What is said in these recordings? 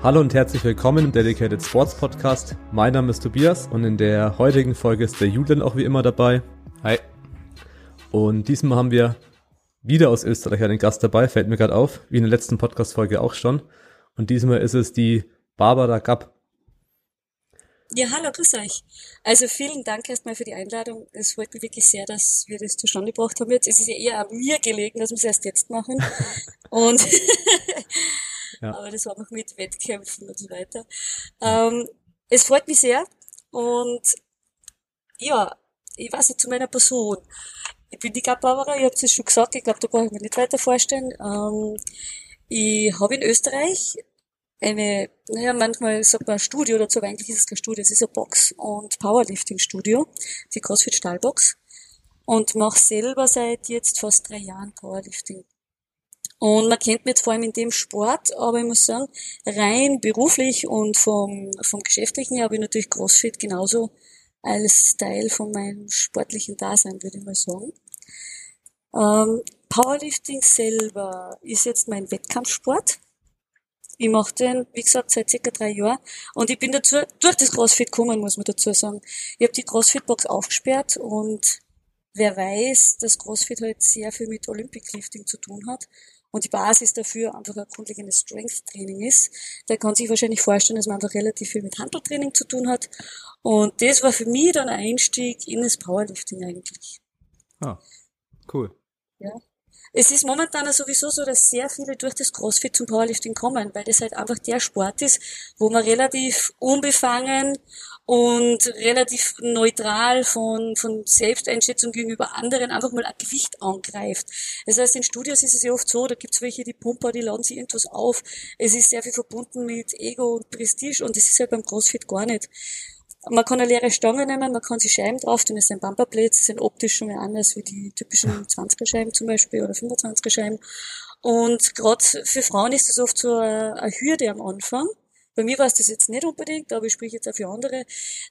Hallo und herzlich willkommen im Dedicated Sports Podcast. Mein Name ist Tobias und in der heutigen Folge ist der Julian auch wie immer dabei. Hi. Und diesmal haben wir wieder aus Österreich einen Gast dabei, fällt mir gerade auf, wie in der letzten Podcast-Folge auch schon. Und diesmal ist es die Barbara Gapp. Ja, hallo, grüß euch. Also vielen Dank erstmal für die Einladung. Es freut mich wirklich sehr, dass wir das zustande gebracht haben jetzt. Es ist ja eher an mir gelegen, dass wir es erst jetzt machen. Und ja. aber das war noch mit Wettkämpfen und so weiter. Ähm, es freut mich sehr und ja, ich weiß nicht zu meiner Person. Ich bin die Gab Barbara, ich habe es schon gesagt, ich glaube, da brauche ich mir nicht weiter vorstellen. Ähm, ich habe in Österreich eine, naja, manchmal sagt man Studio dazu, aber eigentlich ist es kein Studio, es ist ein Box- und Powerlifting-Studio, die CrossFit Stahlbox. Und mache selber seit jetzt fast drei Jahren Powerlifting. Und man kennt mich jetzt vor allem in dem Sport, aber ich muss sagen, rein beruflich und vom, vom Geschäftlichen her habe ich natürlich CrossFit genauso als Teil von meinem sportlichen Dasein, würde ich mal sagen. Ähm, Powerlifting selber ist jetzt mein Wettkampfsport. Ich mache den, wie gesagt, seit circa drei Jahren. Und ich bin dazu, durch das CrossFit gekommen, muss man dazu sagen. Ich habe die CrossFit-Box aufgesperrt und wer weiß, dass CrossFit halt sehr viel mit Olympic Lifting zu tun hat und die Basis dafür einfach ein grundlegendes Strength-Training ist, der kann sich wahrscheinlich vorstellen, dass man einfach relativ viel mit Handeltraining zu tun hat. Und das war für mich dann ein Einstieg in das Powerlifting eigentlich. Ah, cool. Ja. Es ist momentan sowieso so, dass sehr viele durch das CrossFit zum Powerlifting kommen, weil das halt einfach der Sport ist, wo man relativ unbefangen und relativ neutral von, von Selbsteinschätzung gegenüber anderen einfach mal ein Gewicht angreift. Das heißt, in Studios ist es ja oft so, da gibt's welche, die pumper, die laden sich irgendwas auf. Es ist sehr viel verbunden mit Ego und Prestige und das ist halt beim CrossFit gar nicht. Man kann eine leere Stange nehmen, man kann sich Scheiben drauf tun, das sind Bumperplates, die sind optisch schon mal anders wie die typischen 20er Scheiben zum Beispiel oder 25er Scheiben. Und gerade für Frauen ist das oft so eine, eine Hürde am Anfang bei mir war es das jetzt nicht unbedingt, aber ich spreche jetzt auch für andere,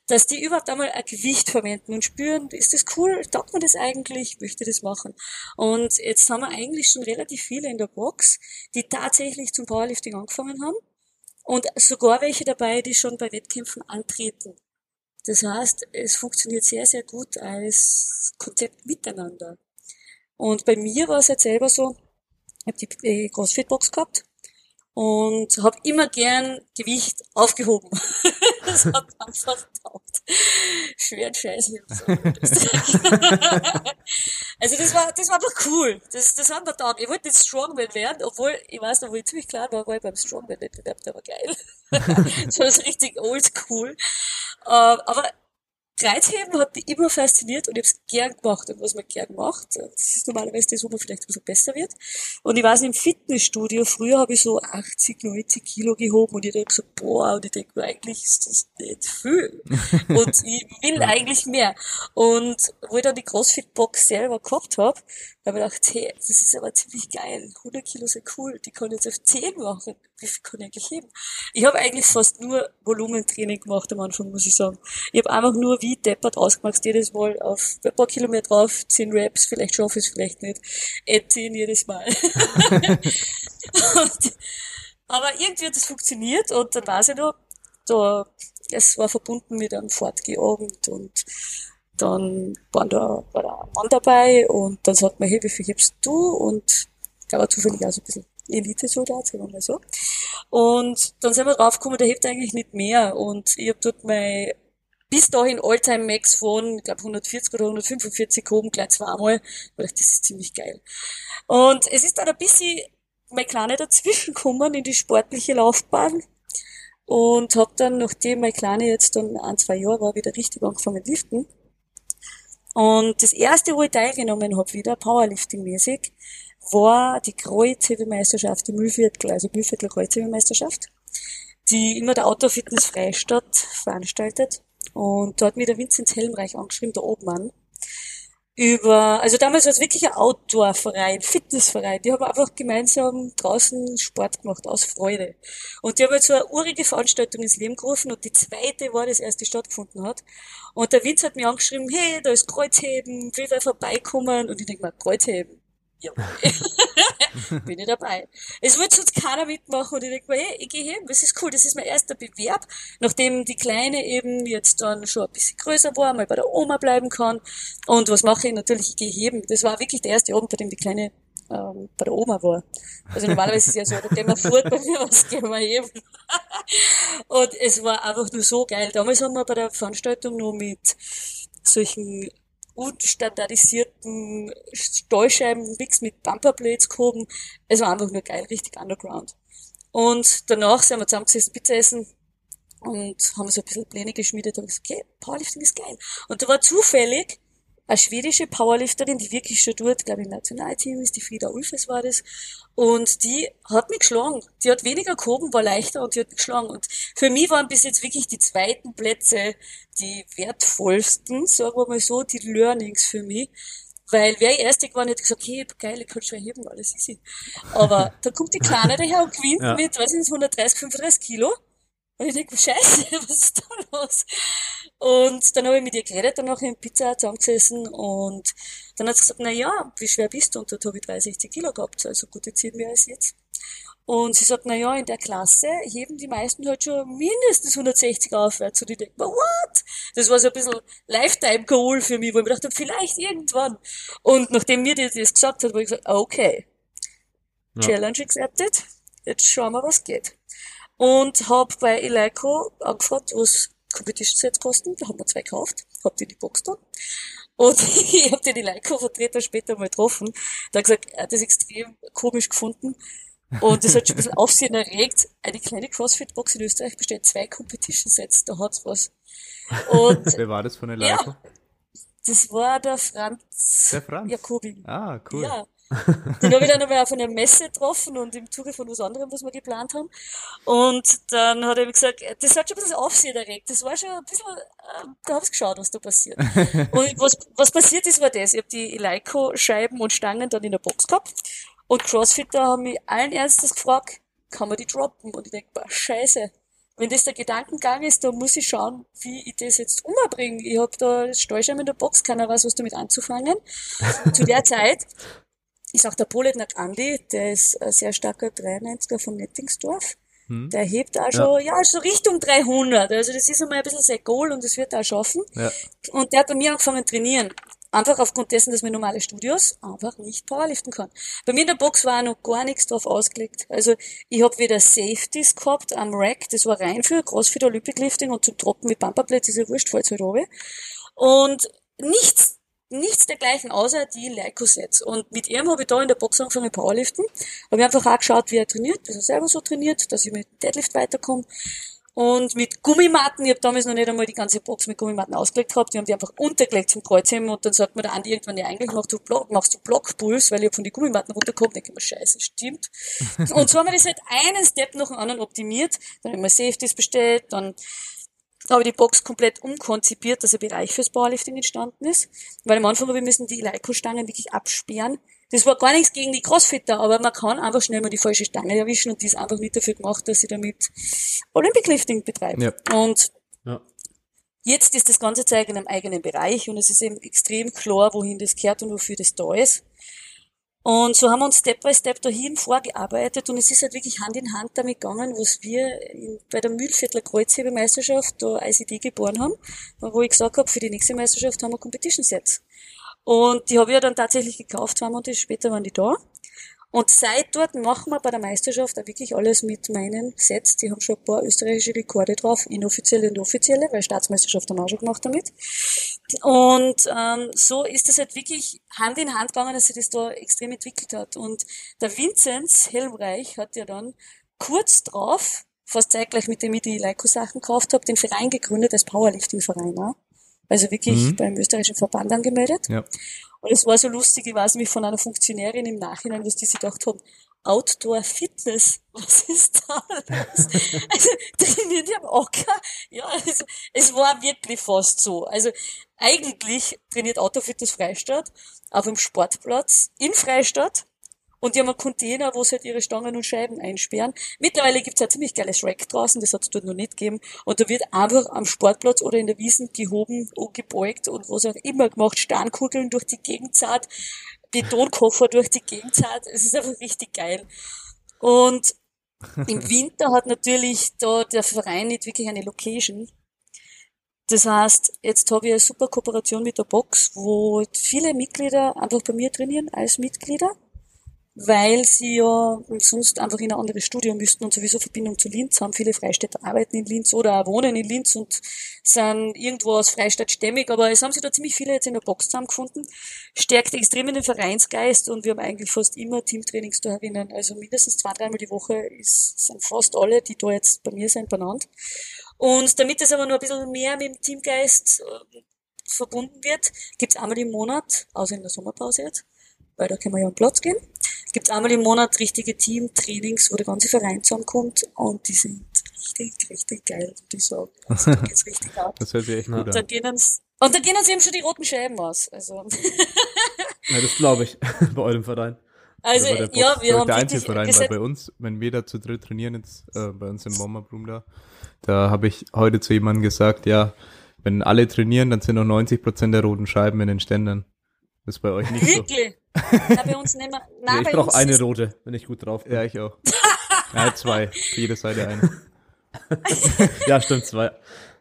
dass die überhaupt einmal ein Gewicht verwenden und spüren, ist das cool, taugt man das eigentlich, möchte das machen. Und jetzt haben wir eigentlich schon relativ viele in der Box, die tatsächlich zum Powerlifting angefangen haben und sogar welche dabei, die schon bei Wettkämpfen antreten. Das heißt, es funktioniert sehr, sehr gut als Konzept miteinander. Und bei mir war es jetzt selber so, ich habe die äh, CrossFit-Box gehabt und habe immer gern Gewicht aufgehoben. das hat einfach getaugt. Schweren Scheiß. also das war, das war einfach cool. Das, das hat mir getaugt. Ich wollte jetzt Strongman werden, obwohl ich weiß noch, wo ich ziemlich klar war, war ich beim Strongman-Wettbewerb, der war geil. das war so richtig oldschool. Uh, aber Kreuzheben hat mich immer fasziniert und ich habe es gern gemacht und was man gern macht. Das ist normalerweise das, wo man vielleicht ein bisschen besser wird. Und ich weiß, im Fitnessstudio, früher habe ich so 80, 90 Kilo gehoben und ich habe gesagt, boah, und ich denke, eigentlich ist das nicht viel. und ich will eigentlich mehr. Und wo ich dann die CrossFit-Box selber gehabt habe, habe ich gedacht, hey, das ist aber ziemlich geil. 100 Kilo sind cool, die kann ich jetzt auf 10 machen. Wie viel kann ich eigentlich heben? Ich habe eigentlich fast nur Volumentraining gemacht am Anfang, muss ich sagen. Ich habe einfach nur wie deppert ausgemacht, jedes Mal auf ein paar Kilometer drauf, 10 Raps, vielleicht schaffe ich es, vielleicht nicht. Äh, 10 jedes Mal. und, aber irgendwie hat das funktioniert und dann weiß ich noch, da, es war verbunden mit einem Fortgeabend und dann waren da, war da ein Mann dabei und dann sagt man, hey, wie viel hebst du? Und der war zufällig auch so ein bisschen Elite-Soldat, sagen wir mal so. Und dann sind wir draufgekommen, der hebt eigentlich nicht mehr. Und ich habe dort mein bis dahin Alltime Max von, glaube 140 oder 145 gehoben, gleich zweimal. Ich dachte, das ist ziemlich geil. Und es ist dann ein bisschen mein Kleine dazwischen gekommen in die sportliche Laufbahn. Und habe dann, nachdem mein Kleine jetzt dann ein, zwei Jahre war, wieder richtig angefangen liften. Und das erste, wo ich teilgenommen habe, wieder Powerlifting-mäßig, war die Kreuzhebemeisterschaft, die Mühlviertel, also Mühlviertel Kreuzhebemeisterschaft, die immer der Autofitness Freistadt veranstaltet. Und dort hat mir der Vinzenz Helmreich angeschrieben, der Obmann. über, also damals war es wirklich ein Outdoor-Verein, Fitnessverein. Die haben einfach gemeinsam draußen Sport gemacht, aus Freude. Und die haben jetzt so eine urige Veranstaltung ins Leben gerufen und die zweite war, das erste stattgefunden hat. Und der Vince hat mich angeschrieben, hey, da ist Kreuzheben, will wer vorbeikommen? Und ich denke mal, Kreuzheben. Ja. bin ich dabei. Es wird sonst keiner mitmachen und ich denke mir, hey, ich gehe hin, das ist cool, das ist mein erster Bewerb, nachdem die Kleine eben jetzt dann schon ein bisschen größer war, mal bei der Oma bleiben kann. Und was mache ich? Natürlich, ich gehe heben. Das war wirklich der erste Abend, bei dem die Kleine ähm, bei der Oma war. Also normalerweise ist es ja so, da gehen wir fort bei mir, was gehen wir heben. und es war einfach nur so geil. Damals haben wir bei der Veranstaltung nur mit solchen unstandardisierten Steuerscheiben Mix mit Bumperblades gehoben. Es war einfach nur geil, richtig underground. Und danach sind wir zusammengesessen, Pizza essen und haben so ein bisschen Pläne geschmiedet und gesagt, okay, Powerlifting ist geil. Und da war zufällig eine schwedische Powerlifterin, die wirklich schon dort, glaube ich, im Nationalteam ist, die Frieda Ulfes war das. Und die hat mich geschlagen. Die hat weniger gehoben, war leichter und die hat mich geschlagen. Und für mich waren bis jetzt wirklich die zweiten Plätze die wertvollsten, sagen wir mal so, die Learnings für mich. Weil wer erste geworden hätte gesagt, hey, geil, ich kann schon heben, alles easy. Aber da kommt die Kleine daher und gewinnt ja. mit, weiß ich nicht, 130, 35 Kilo. Und ich denke, scheiße, was ist da los? Und dann habe ich mit ihr geredet, danach in Pizza zusammengesessen und dann hat sie gesagt, na ja, wie schwer bist du? Und dort habe ich 63 Kilo gehabt, also gute 10 mehr als jetzt. Und sie sagt, na ja, in der Klasse heben die meisten halt schon mindestens 160 aufwärts. Und ich denke mir, what? Das war so ein bisschen Lifetime-Goal für mich, wo ich mir dachte, vielleicht irgendwann. Und nachdem mir das gesagt hat, habe ich gesagt, okay, ja. Challenge accepted, jetzt schauen wir, was geht und habe bei Eleiko angefragt, was Competition Sets kosten. Da haben wir zwei gekauft, hab die in die Box dann. Und ich habe den Eleiko-Vertreter später mal getroffen. Der hat gesagt, er hat das extrem komisch gefunden. Und das hat schon ein bisschen Aufsehen erregt. Eine kleine CrossFit-Box in Österreich bestellt zwei Competition-Sets, da hat's was. Und, Wer war das von Eleiko? Ja, das war der Franz, der Franz Jakobi. Ah, cool. Ja. Den habe ich dann einmal auf einer Messe getroffen und im Zuge von was anderem, was wir geplant haben. Und dann hat er mir gesagt, das hat schon ein bisschen Aufsehen erregt. Das war schon ein bisschen, äh, da habe ich geschaut, was da passiert. und was, was passiert ist, war das. Ich habe die Eleiko-Scheiben und Stangen dann in der Box gehabt. Und Crossfitter haben mich allen Ernstes gefragt, kann man die droppen? Und ich denke, scheiße, wenn das der Gedankengang ist, dann muss ich schauen, wie ich das jetzt umbringe. Ich habe da Steuerscheiben in der Box, keiner weiß, was damit anzufangen. Zu der Zeit ist auch der Poletnak Andi, der ist ein sehr starker 93er von Nettingsdorf. Hm. Der hebt auch schon, ja. ja, so Richtung 300. Also das ist einmal ein bisschen sein Goal und das wird er auch schaffen. Ja. Und der hat bei mir angefangen zu trainieren. Einfach aufgrund dessen, dass man normale Studios einfach nicht powerliften kann. Bei mir in der Box war noch gar nichts drauf ausgelegt. Also ich habe wieder Safeties gehabt am Rack, das war rein für Crossfit Olympic Lifting und zum Trocken mit Bumperplates ist ja wurscht, fällt halt runter. Und nichts nichts dergleichen außer die Leico-Sets. Und mit ihm habe ich da in der Box angefangen Powerliften. Habe einfach auch geschaut, wie er trainiert, dass er selber so trainiert, dass ich mit Deadlift weiterkomme. Und mit Gummimatten, ich habe damals noch nicht einmal die ganze Box mit Gummimatten ausgelegt gehabt, die haben die einfach untergelegt zum Kreuzheben und dann sagt mir der Andi irgendwann, ja eigentlich machst du, Block, machst du Blockpuls, weil ich hab von den Gummimatten runtergekommen, denke ich mir, scheiße, stimmt. und so haben wir das halt einen Step nach dem anderen optimiert, dann haben wir Safeties bestellt, dann habe ich die Box komplett umkonzipiert, dass ein Bereich fürs Powerlifting entstanden ist. Weil am Anfang habe ich müssen die Leiko-Stangen wirklich absperren. Das war gar nichts gegen die Crossfitter, aber man kann einfach schnell mal die falsche Stange erwischen und die ist einfach nicht dafür gemacht, dass sie damit Olympic Lifting betreibt. Ja. Und ja. jetzt ist das ganze Zeug in einem eigenen Bereich und es ist eben extrem klar, wohin das kehrt und wofür das da ist. Und so haben wir uns Step by Step dahin vorgearbeitet und es ist halt wirklich Hand in Hand damit gegangen, was wir bei der Mühlviertler Kreuzhebemeisterschaft da ICD geboren haben, wo ich gesagt habe, für die nächste Meisterschaft haben wir Competition Sets. Und die habe ich ja dann tatsächlich gekauft, zwei Monate später waren die da. Und seit dort machen wir bei der Meisterschaft auch wirklich alles mit meinen Sets. Die haben schon ein paar österreichische Rekorde drauf, inoffizielle und offizielle, weil Staatsmeisterschaft haben wir auch schon gemacht damit. Und ähm, so ist es halt wirklich Hand in Hand gegangen, dass sich das da extrem entwickelt hat. Und der Vinzenz Helmreich hat ja dann kurz drauf, fast zeitgleich mit dem ich die Leiko-Sachen gekauft habe, den Verein gegründet als Powerlifting-Verein. Ja? Also wirklich mhm. beim österreichischen Verband angemeldet. Ja. Und es war so lustig, ich weiß mich von einer Funktionärin im Nachhinein, was die sich gedacht haben, Outdoor Fitness, was ist da los? also trainiert am Ocker, ja, also, es war wirklich fast so. Also eigentlich trainiert Autofitness Freistadt auf einem Sportplatz in Freistadt und die haben einen Container, wo sie halt ihre Stangen und Scheiben einsperren. Mittlerweile gibt's ein ziemlich geiles Rack draußen, das hat's dort noch nicht gegeben. Und da wird einfach am Sportplatz oder in der Wiesen gehoben und gebeugt und was auch immer gemacht, Sternkugeln durch die Gegend zahlt, Betonkoffer durch die Gegend zahlt. Es ist einfach richtig geil. Und im Winter hat natürlich da der Verein nicht wirklich eine Location. Das heißt, jetzt habe ich eine super Kooperation mit der Box, wo viele Mitglieder einfach bei mir trainieren als Mitglieder weil sie ja sonst einfach in ein anderes Studium müssten und sowieso Verbindung zu Linz haben. Viele Freistädter arbeiten in Linz oder wohnen in Linz und sind irgendwo aus Freistadt stämmig, aber es haben sich da ziemlich viele jetzt in der Box zusammengefunden. Stärkt extrem in den Vereinsgeist und wir haben eigentlich fast immer Teamtrainings da herinnen. Also mindestens zwei, dreimal die Woche sind fast alle, die da jetzt bei mir sind, benannt. Und damit es aber nur ein bisschen mehr mit dem Teamgeist äh, verbunden wird, gibt's einmal im Monat, außer in der Sommerpause jetzt, weil da können wir ja am Platz gehen, gibt einmal im Monat richtige Team-Trainings, wo der ganze Verein zusammenkommt und die sind richtig, richtig geil, ich sagen. Also, da geht's richtig ab. Das hört sich echt gut und dann Gehen uns, und da gehen uns eben schon die roten Scheiben aus. Also. ja, das glaube ich, bei eurem Verein. Also, ja, wir haben der einzige Verein, weil bei uns, wenn wir da zu dritt trainieren, jetzt äh, bei uns im Bomberbrum da, da habe ich heute zu jemandem gesagt, ja, wenn alle trainieren, dann sind noch 90 Prozent der roten Scheiben in den Ständern. Das ist bei euch nicht Wirklich? so. Na, bei uns nehmen wir, na, ja, ich brauche eine rote, wenn ich gut drauf bin. Ja, ich auch. ja, zwei. Für jede Seite eine. ja, stimmt, zwei.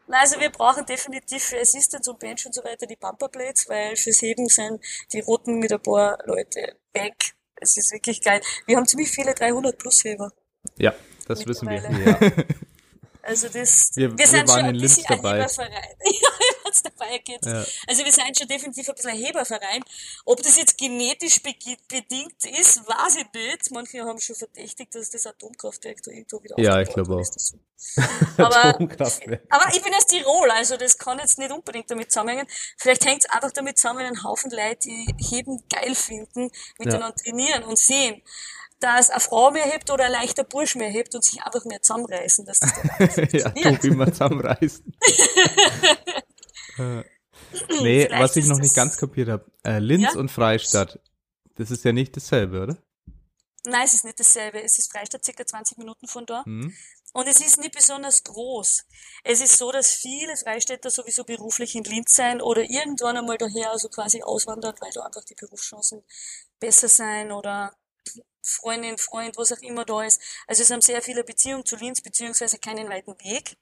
Na, also wir brauchen definitiv für Assistance und Bench und so weiter die Bumperblades, weil fürs Heben sind die roten mit ein paar Leute weg. Es ist wirklich geil. Wir haben ziemlich viele 300 plus Heber. Ja, das wissen wir. Ja. Also das, wir, wir, wir sind schon ein bisschen ein Heberverein. ja, dabei geht. Ja. Also wir sind schon definitiv ein bisschen ein Heberverein. Ob das jetzt genetisch bedingt ist, weiß ich nicht. Manche haben schon verdächtigt, dass das Atomkraftwerk da irgendwo wieder Ja, ich glaube auch. So. Aber, aber ich bin aus Tirol, also das kann jetzt nicht unbedingt damit zusammenhängen. Vielleicht hängt es einfach damit zusammen, wenn ein Haufen Leute, die Heben geil finden, miteinander ja. trainieren und sehen dass eine Frau mehr hebt oder ein leichter Bursch mehr hebt und sich einfach mehr zusammenreißen, dass das Ja, Tobi mal zusammenreißen. äh, nee, Vielleicht was ich noch nicht ganz kapiert habe, äh, Linz ja? und Freistadt, das ist ja nicht dasselbe, oder? Nein, es ist nicht dasselbe. Es ist Freistadt circa 20 Minuten von da. Mhm. Und es ist nicht besonders groß. Es ist so, dass viele Freistädter sowieso beruflich in Linz sein oder irgendwann einmal daher also quasi auswandern, weil da einfach die Berufschancen besser sein oder Freundin, Freund, was auch immer da ist. Also es haben sehr viele Beziehungen zu Linz, beziehungsweise keinen weiten Weg.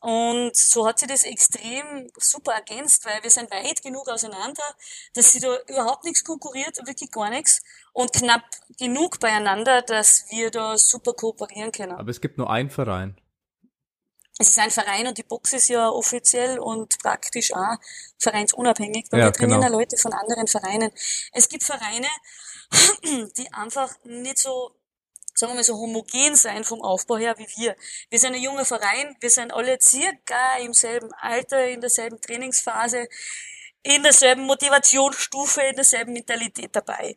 Und so hat sie das extrem super ergänzt, weil wir sind weit genug auseinander, dass sie da überhaupt nichts konkurriert, wirklich gar nichts. Und knapp genug beieinander, dass wir da super kooperieren können. Aber es gibt nur einen Verein. Es ist ein Verein und die Box ist ja offiziell und praktisch auch vereinsunabhängig, weil ja, wir trainieren genau. ja Leute von anderen Vereinen. Es gibt Vereine, die einfach nicht so, sagen wir mal, so homogen sein vom Aufbau her wie wir. Wir sind ein junger Verein, wir sind alle circa im selben Alter, in derselben Trainingsphase, in derselben Motivationsstufe, in derselben Mentalität dabei.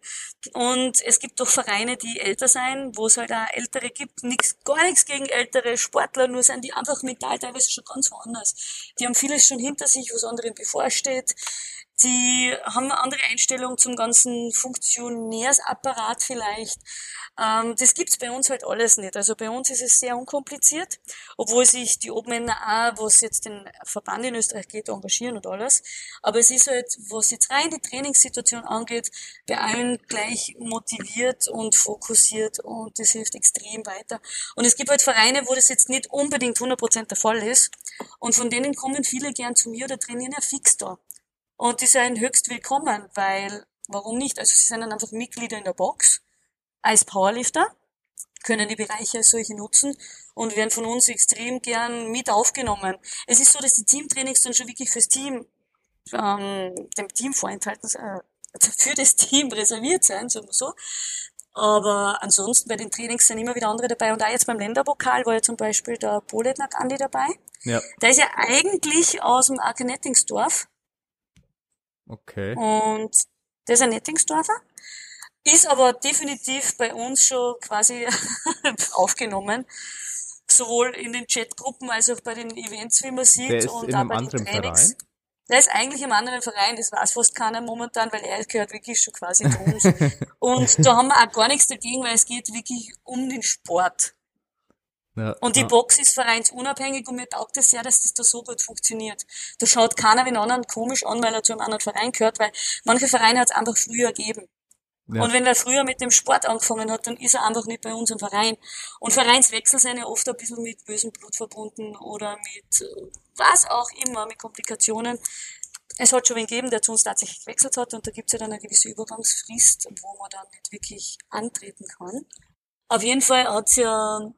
Und es gibt doch Vereine, die älter sein, wo es halt auch Ältere gibt. Nix, gar nichts gegen ältere Sportler, nur sind die einfach mental teilweise schon ganz woanders. Die haben vieles schon hinter sich, was anderen bevorsteht. Die haben eine andere Einstellung zum ganzen Funktionärsapparat vielleicht. Ähm, das gibt's bei uns halt alles nicht. Also bei uns ist es sehr unkompliziert, obwohl sich die Obmänner auch, was jetzt den Verband in Österreich geht, engagieren und alles. Aber es ist halt, was jetzt rein die Trainingssituation angeht, bei allen gleich motiviert und fokussiert und das hilft extrem weiter. Und es gibt halt Vereine, wo das jetzt nicht unbedingt 100% der Fall ist und von denen kommen viele gern zu mir oder trainieren ja fix da. Und die sind höchst willkommen, weil, warum nicht? Also sie sind dann einfach Mitglieder in der Box als Powerlifter, können die Bereiche als solche nutzen und werden von uns extrem gern mit aufgenommen. Es ist so, dass die Teamtrainings dann schon wirklich fürs Team, ähm, dem Team vorenthalten, äh, für das Team reserviert sein, sagen wir so. Aber ansonsten bei den Trainings sind immer wieder andere dabei. Und auch jetzt beim Länderpokal war ja zum Beispiel der Poletnak Andi dabei. Ja. Der ist ja eigentlich aus dem Arkenettingsdorf. Okay. Und der ist ein Nettingsdorfer, ist aber definitiv bei uns schon quasi aufgenommen. Sowohl in den Chatgruppen als auch bei den Events, wie man sieht. Der ist und in einem anderen Verein? Der ist eigentlich im anderen Verein, das weiß fast keiner momentan, weil er gehört wirklich schon quasi zu uns. und da haben wir auch gar nichts dagegen, weil es geht wirklich um den Sport. Ja, und die. Box ist vereinsunabhängig und mir taugt es sehr, dass das da so gut funktioniert. Da schaut keiner den anderen komisch an, weil er zu einem anderen Verein gehört, weil manche Vereine hat es einfach früher gegeben. Ja. Und wenn er früher mit dem Sport angefangen hat, dann ist er einfach nicht bei uns im Verein. Und Vereinswechsel sind ja oft ein bisschen mit bösem Blut verbunden oder mit was auch immer, mit Komplikationen. Es hat schon wen gegeben, der zu uns tatsächlich gewechselt hat und da gibt es ja dann eine gewisse Übergangsfrist, wo man dann nicht wirklich antreten kann. Auf jeden Fall hat es ja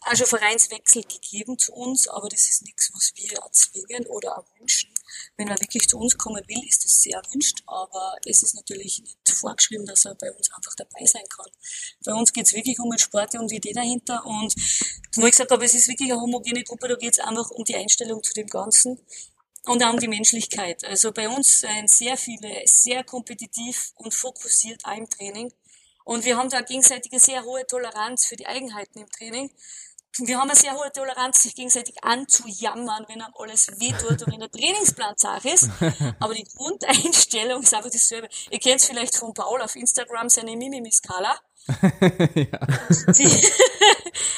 auch schon Vereinswechsel gegeben zu uns, aber das ist nichts, was wir erzwingen oder erwünschen. Wenn er wirklich zu uns kommen will, ist das sehr erwünscht, aber es ist natürlich nicht vorgeschrieben, dass er bei uns einfach dabei sein kann. Bei uns geht es wirklich um den Sport und die Idee dahinter und wie ich gesagt habe, es ist wirklich eine homogene Gruppe, da geht es einfach um die Einstellung zu dem Ganzen und auch um die Menschlichkeit. Also bei uns sind sehr viele sehr kompetitiv und fokussiert auch im Training. Und wir haben da gegenseitig eine sehr hohe Toleranz für die Eigenheiten im Training. Wir haben eine sehr hohe Toleranz, sich gegenseitig anzujammern, wenn einem alles wehtut und wenn der Trainingsplan zart ist. Aber die Grundeinstellung ist einfach dasselbe. Ihr kennt es vielleicht von Paul auf Instagram, seine Mimimi-Skala. ja.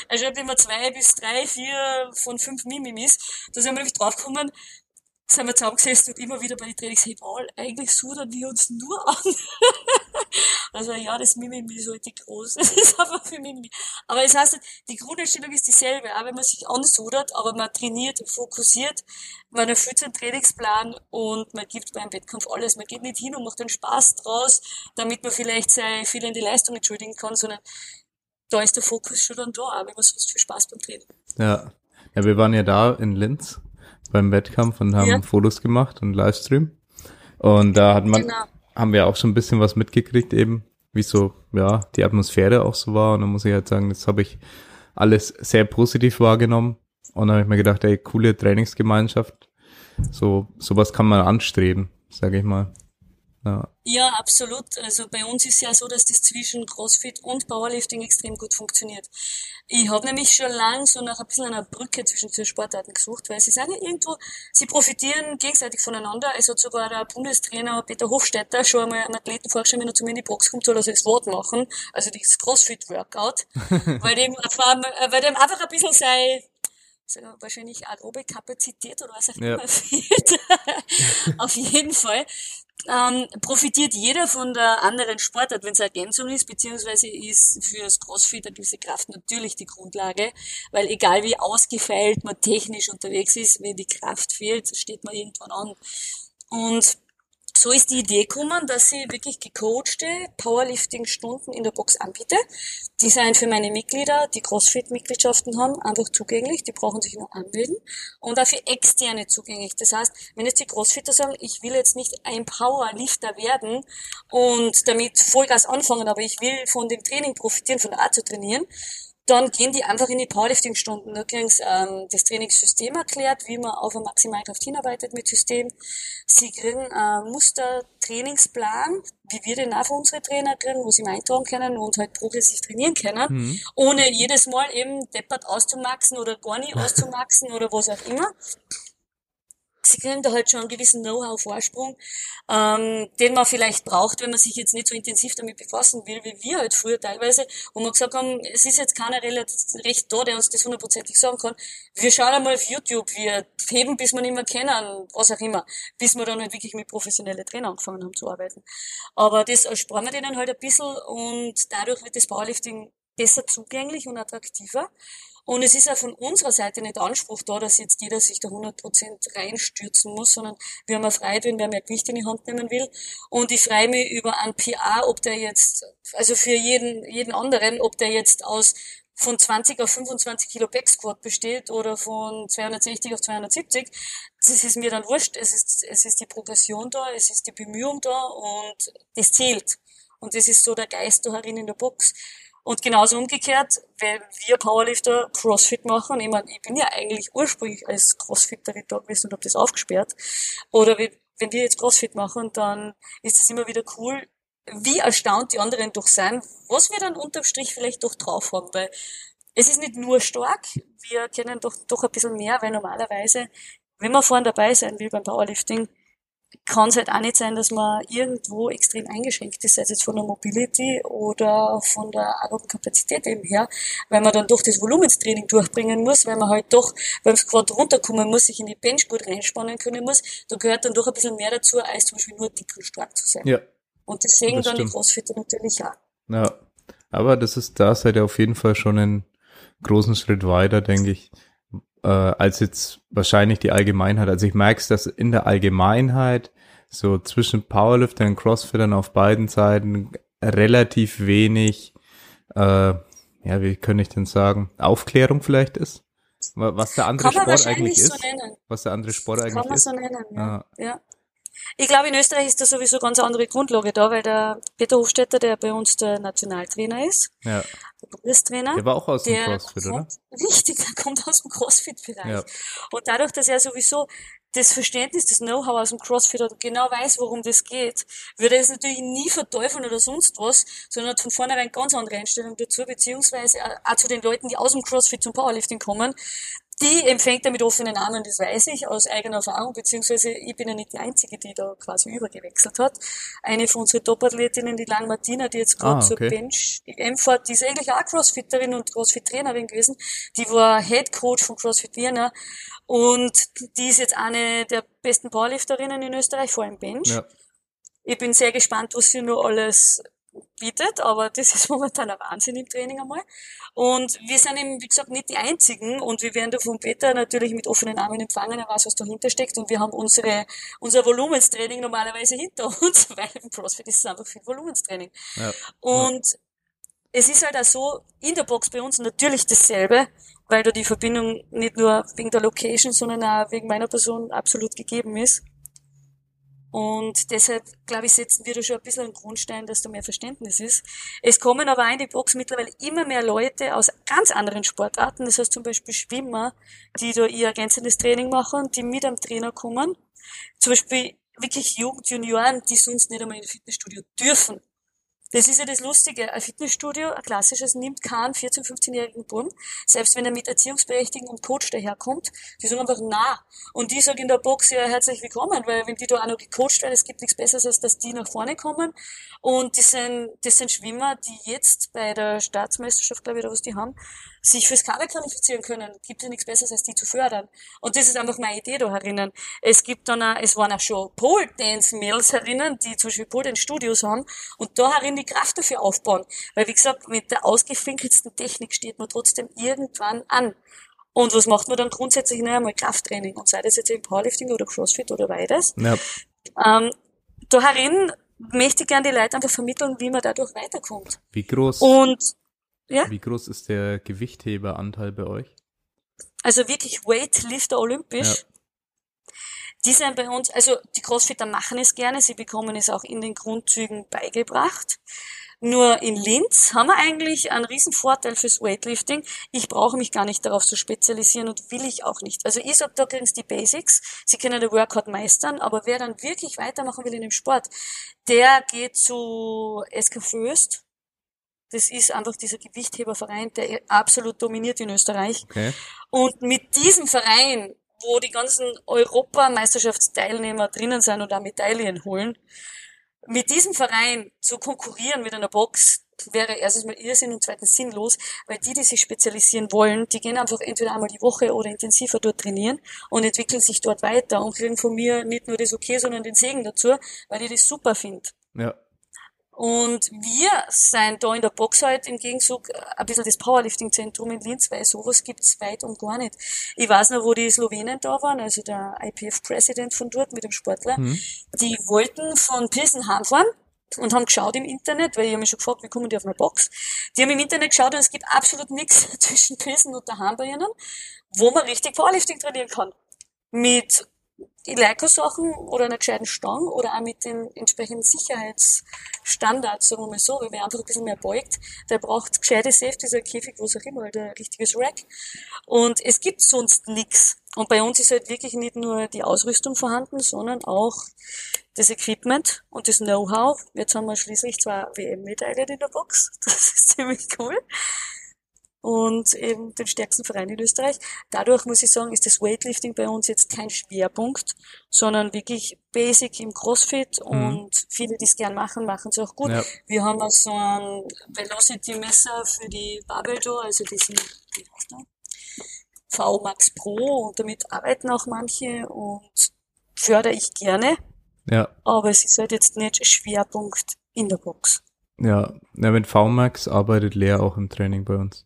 er schreibt immer zwei bis drei, vier von fünf Mimimis. Da sind wir nämlich draufgekommen, sind wir zusammengesessen und immer wieder bei den Trainings, hey Paul, eigentlich sudern wir uns nur an. also ja, das Mimimi ist halt groß. Das ist einfach für Mimimi. Aber es heißt, die Grundeinstellung ist dieselbe, auch wenn man sich ansudert, aber man trainiert, fokussiert, man erfüllt seinen Trainingsplan und man gibt beim Wettkampf alles. Man geht nicht hin und macht den Spaß draus, damit man vielleicht seine fehlende Leistung entschuldigen kann, sondern da ist der Fokus schon dann da, auch wenn man sonst viel Spaß beim Training. Ja. Ja, wir waren ja da in Linz beim Wettkampf und haben ja. Fotos gemacht und Livestream. Und da hat man, genau. haben wir auch schon ein bisschen was mitgekriegt eben, wie so, ja, die Atmosphäre auch so war. Und dann muss ich halt sagen, das habe ich alles sehr positiv wahrgenommen. Und dann habe ich mir gedacht, ey, coole Trainingsgemeinschaft. So, sowas kann man anstreben, sage ich mal. Ja. ja, absolut. Also bei uns ist ja so, dass das zwischen CrossFit und Powerlifting extrem gut funktioniert. Ich habe nämlich schon lang so nach ein bisschen einer Brücke zwischen den Sportarten gesucht, weil sie sagen ja irgendwo, sie profitieren gegenseitig voneinander. Es hat sogar der Bundestrainer Peter Hofstetter schon einmal einen Athleten vorgestellt, wenn er zu mir in die Box kommt, soll er das Wort machen, also das CrossFit-Workout, weil dem, weil dem einfach ein bisschen sei wahrscheinlich aerobe Kapazität oder was auch immer ja. fehlt. Auf jeden Fall ähm, profitiert jeder von der anderen Sportart, wenn es eine Ergänzung ist, beziehungsweise ist für das Crossfit eine gewisse Kraft natürlich die Grundlage, weil egal wie ausgefeilt man technisch unterwegs ist, wenn die Kraft fehlt, steht man irgendwann an. Und so ist die Idee gekommen, dass ich wirklich gecoachte Powerlifting-Stunden in der Box anbiete. Die sind für meine Mitglieder, die CrossFit-Mitgliedschaften haben, einfach zugänglich. Die brauchen sich nur anmelden. Und auch für Externe zugänglich. Das heißt, wenn jetzt die Crossfitter sagen, ich will jetzt nicht ein Powerlifter werden und damit Vollgas anfangen, aber ich will von dem Training profitieren, von der Art zu trainieren, dann gehen die einfach in die Powerlifting-Stunden. Da kriegen sie ähm, das Trainingssystem erklärt, wie man auf eine Maximalkraft hinarbeitet mit System. Sie kriegen einen Muster-Trainingsplan, wie wir den auch für unsere Trainer kriegen, wo sie eintragen können und halt progressiv trainieren können, mhm. ohne jedes Mal eben deppert auszumaxen oder gar nicht auszumaxen oder was auch immer sie kriegen da halt schon einen gewissen Know-how-Vorsprung, ähm, den man vielleicht braucht, wenn man sich jetzt nicht so intensiv damit befassen will, wie wir halt früher teilweise, wo wir gesagt haben, es ist jetzt keiner recht da, der uns das hundertprozentig sagen kann. Wir schauen einmal auf YouTube, wir heben, bis wir nicht mehr kennen, was auch immer, bis wir dann halt wirklich mit professionellen Trainer angefangen haben zu arbeiten. Aber das ersparen wir denen halt ein bisschen und dadurch wird das Powerlifting besser zugänglich und attraktiver. Und es ist ja von unserer Seite nicht Anspruch da, dass jetzt jeder sich da 100% reinstürzen muss, sondern wir haben eine Freiheit, wenn wer mehr Gewicht in die Hand nehmen will. Und ich freue mich über einen PA, ob der jetzt, also für jeden, jeden anderen, ob der jetzt aus von 20 auf 25 Kilo Backsquat besteht oder von 260 auf 270. Das ist mir dann wurscht. Es ist, es ist die Progression da, es ist die Bemühung da und das zählt. Und das ist so der Geist da herin in der Box. Und genauso umgekehrt, wenn wir Powerlifter Crossfit machen, ich, meine, ich bin ja eigentlich ursprünglich als Crossfitterin da gewesen und habe das aufgesperrt, oder wenn wir jetzt Crossfit machen, dann ist es immer wieder cool, wie erstaunt die anderen doch sein, was wir dann unterm Strich vielleicht doch drauf haben, weil es ist nicht nur stark, wir kennen doch, doch ein bisschen mehr, weil normalerweise wenn man vorne dabei sein will beim Powerlifting, kann es halt auch nicht sein, dass man irgendwo extrem eingeschränkt ist, sei es jetzt von der Mobility oder von der Kapazität eben her, weil man dann doch das Volumenstraining durchbringen muss, weil man halt doch beim Squat runterkommen muss, sich in die Bench gut reinspannen können muss. Da gehört dann doch ein bisschen mehr dazu, als zum Beispiel nur dick und stark zu sein. Ja. Und das sehen Das dann stimmt. die Crossfitter natürlich auch. Ja. Aber das ist, da seid ihr auf jeden Fall schon einen großen Schritt weiter, denke ich, äh, als jetzt wahrscheinlich die Allgemeinheit. Also ich merke dass in der Allgemeinheit so zwischen Powerliftern und Crossfittern auf beiden Seiten relativ wenig, äh, ja, wie könnte ich denn sagen, Aufklärung vielleicht ist. Wa- Was der andere Kann man Sport eigentlich so ist. nennen. Was der andere Sport Kann eigentlich man ist. so nennen, ja. Ah. ja. Ich glaube, in Österreich ist da sowieso ganz andere Grundlage da, weil der Peter Hofstetter, der bei uns der Nationaltrainer ist, Ja. der Bundestrainer, Der war auch aus dem CrossFit, oder? kommt, richtig, der kommt aus dem CrossFit-Bereich. Ja. Und dadurch, dass er sowieso das Verständnis, das Know-how aus dem CrossFit hat und genau weiß, worum das geht, würde er es natürlich nie verteufeln oder sonst was, sondern hat von vornherein ganz andere Einstellung dazu, beziehungsweise auch zu den Leuten, die aus dem CrossFit zum Powerlifting kommen, die empfängt er mit offenen Armen, das weiß ich aus eigener Erfahrung, beziehungsweise ich bin ja nicht die Einzige, die da quasi übergewechselt hat. Eine von unseren Top-Athletinnen, die Lang Martina, die jetzt gerade Ah, zur okay. Bench EM fährt, die ist eigentlich auch Crossfitterin und Crossfit-Trainerin gewesen. Die war Head Coach von CrossFit Vienna und die ist jetzt eine der besten Powerlifterinnen in Österreich, vor allem Bench. Ja. Ich bin sehr gespannt, was sie noch alles bietet, aber das ist momentan ein Wahnsinn im Training einmal. Und wir sind eben, wie gesagt, nicht die Einzigen und wir werden da von Peter natürlich mit offenen Armen empfangen, er weiß, was dahinter steckt und wir haben unsere, unser Volumenstraining normalerweise hinter uns, weil im CrossFit ist es einfach viel Volumenstraining. Ja. Und es ist halt auch so, in der Box bei uns natürlich dasselbe, weil da die Verbindung nicht nur wegen der Location, sondern auch wegen meiner Person absolut gegeben ist. Und deshalb, glaube ich, setzen wir da schon ein bisschen einen Grundstein, dass da mehr Verständnis ist. Es kommen aber auch in die Box mittlerweile immer mehr Leute aus ganz anderen Sportarten, das heißt zum Beispiel Schwimmer, die da ihr ergänzendes Training machen, die mit am Trainer kommen. Zum Beispiel wirklich Jugend, Junioren, die sonst nicht einmal in ein Fitnessstudio dürfen. Das ist ja das Lustige. Ein Fitnessstudio, ein klassisches, nimmt keinen 14-, 15-jährigen Buben, selbst wenn er mit Erziehungsberechtigung und Coach daherkommt. Die sind einfach nah. Und die sagen in der Box ja herzlich willkommen, weil wenn die da auch noch gecoacht werden, es gibt nichts Besseres, als dass die nach vorne kommen. Und das sind, das sind Schwimmer, die jetzt bei der Staatsmeisterschaft, glaube ich, oder was die haben, sich fürs Kader qualifizieren können. Gibt ja nichts Besseres, als die zu fördern. Und das ist einfach meine Idee da herinnen. Es gibt dann auch, es waren auch schon Pole Dance Mills herinnen, die zum Beispiel Pole Dance Studios haben und da herin die Kraft dafür aufbauen. Weil, wie gesagt, mit der ausgefinkelsten Technik steht man trotzdem irgendwann an. Und was macht man dann grundsätzlich? Naja, mal Krafttraining. Und sei das jetzt im Powerlifting oder Crossfit oder beides. Ja. Ähm, da herin möchte ich gerne die Leute einfach vermitteln, wie man dadurch weiterkommt. Wie groß, Und ja, wie groß ist der Gewichtheberanteil bei euch? also wirklich Weightlifter olympisch. Ja. Die sind bei uns, also die Crossfitter machen es gerne, sie bekommen es auch in den Grundzügen beigebracht. Nur in Linz haben wir eigentlich einen riesen Vorteil fürs Weightlifting. Ich brauche mich gar nicht darauf zu spezialisieren und will ich auch nicht. Also ich sag, da kriegen sie die Basics. Sie können den Workout meistern, aber wer dann wirklich weitermachen will in dem Sport, der geht zu SK Föst. Das ist einfach dieser Gewichtheberverein, der absolut dominiert in Österreich. Okay. Und mit diesem Verein, wo die ganzen Europameisterschaftsteilnehmer drinnen sind und auch Medaillen holen, mit diesem Verein zu konkurrieren mit einer Box wäre erstens mal Irrsinn und zweitens sinnlos, weil die, die sich spezialisieren wollen, die gehen einfach entweder einmal die Woche oder intensiver dort trainieren und entwickeln sich dort weiter und kriegen von mir nicht nur das Okay, sondern den Segen dazu, weil ich das super finde. Ja. Und wir sind da in der Box halt im Gegenzug ein bisschen das Powerlifting-Zentrum in Linz, weil sowas gibt's weit und gar nicht. Ich weiß noch, wo die Slowenen da waren, also der IPF-Präsident von dort mit dem Sportler, Mhm. die wollten von Pilsen heimfahren und haben geschaut im Internet, weil ich habe mich schon gefragt, wie kommen die auf meine Box? Die haben im Internet geschaut und es gibt absolut nichts zwischen Pilsen und daheim bei ihnen, wo man richtig Powerlifting trainieren kann. Mit Leica-Sachen oder einer gescheiten Stange oder auch mit den entsprechenden Sicherheitsstandards, sagen wir mal so, weil wer einfach ein bisschen mehr beugt, der braucht gescheite Safety, so ein Käfig, was auch immer, halt ein richtiges Rack. Und es gibt sonst nichts. Und bei uns ist halt wirklich nicht nur die Ausrüstung vorhanden, sondern auch das Equipment und das Know-how. Jetzt haben wir schließlich zwei WM-Medaillen in der Box. Das ist ziemlich cool. Und eben den stärksten Verein in Österreich. Dadurch muss ich sagen, ist das Weightlifting bei uns jetzt kein Schwerpunkt, sondern wirklich basic im CrossFit mhm. und viele, die es gern machen, machen es auch gut. Ja. Wir haben auch so ein Velocity-Messer für die Barbell also diesen, wie heißt der? VMAX Pro und damit arbeiten auch manche und fördere ich gerne. Ja. Aber es ist halt jetzt nicht Schwerpunkt in der Box. Ja, ja mit VMAX arbeitet Lea auch im Training bei uns.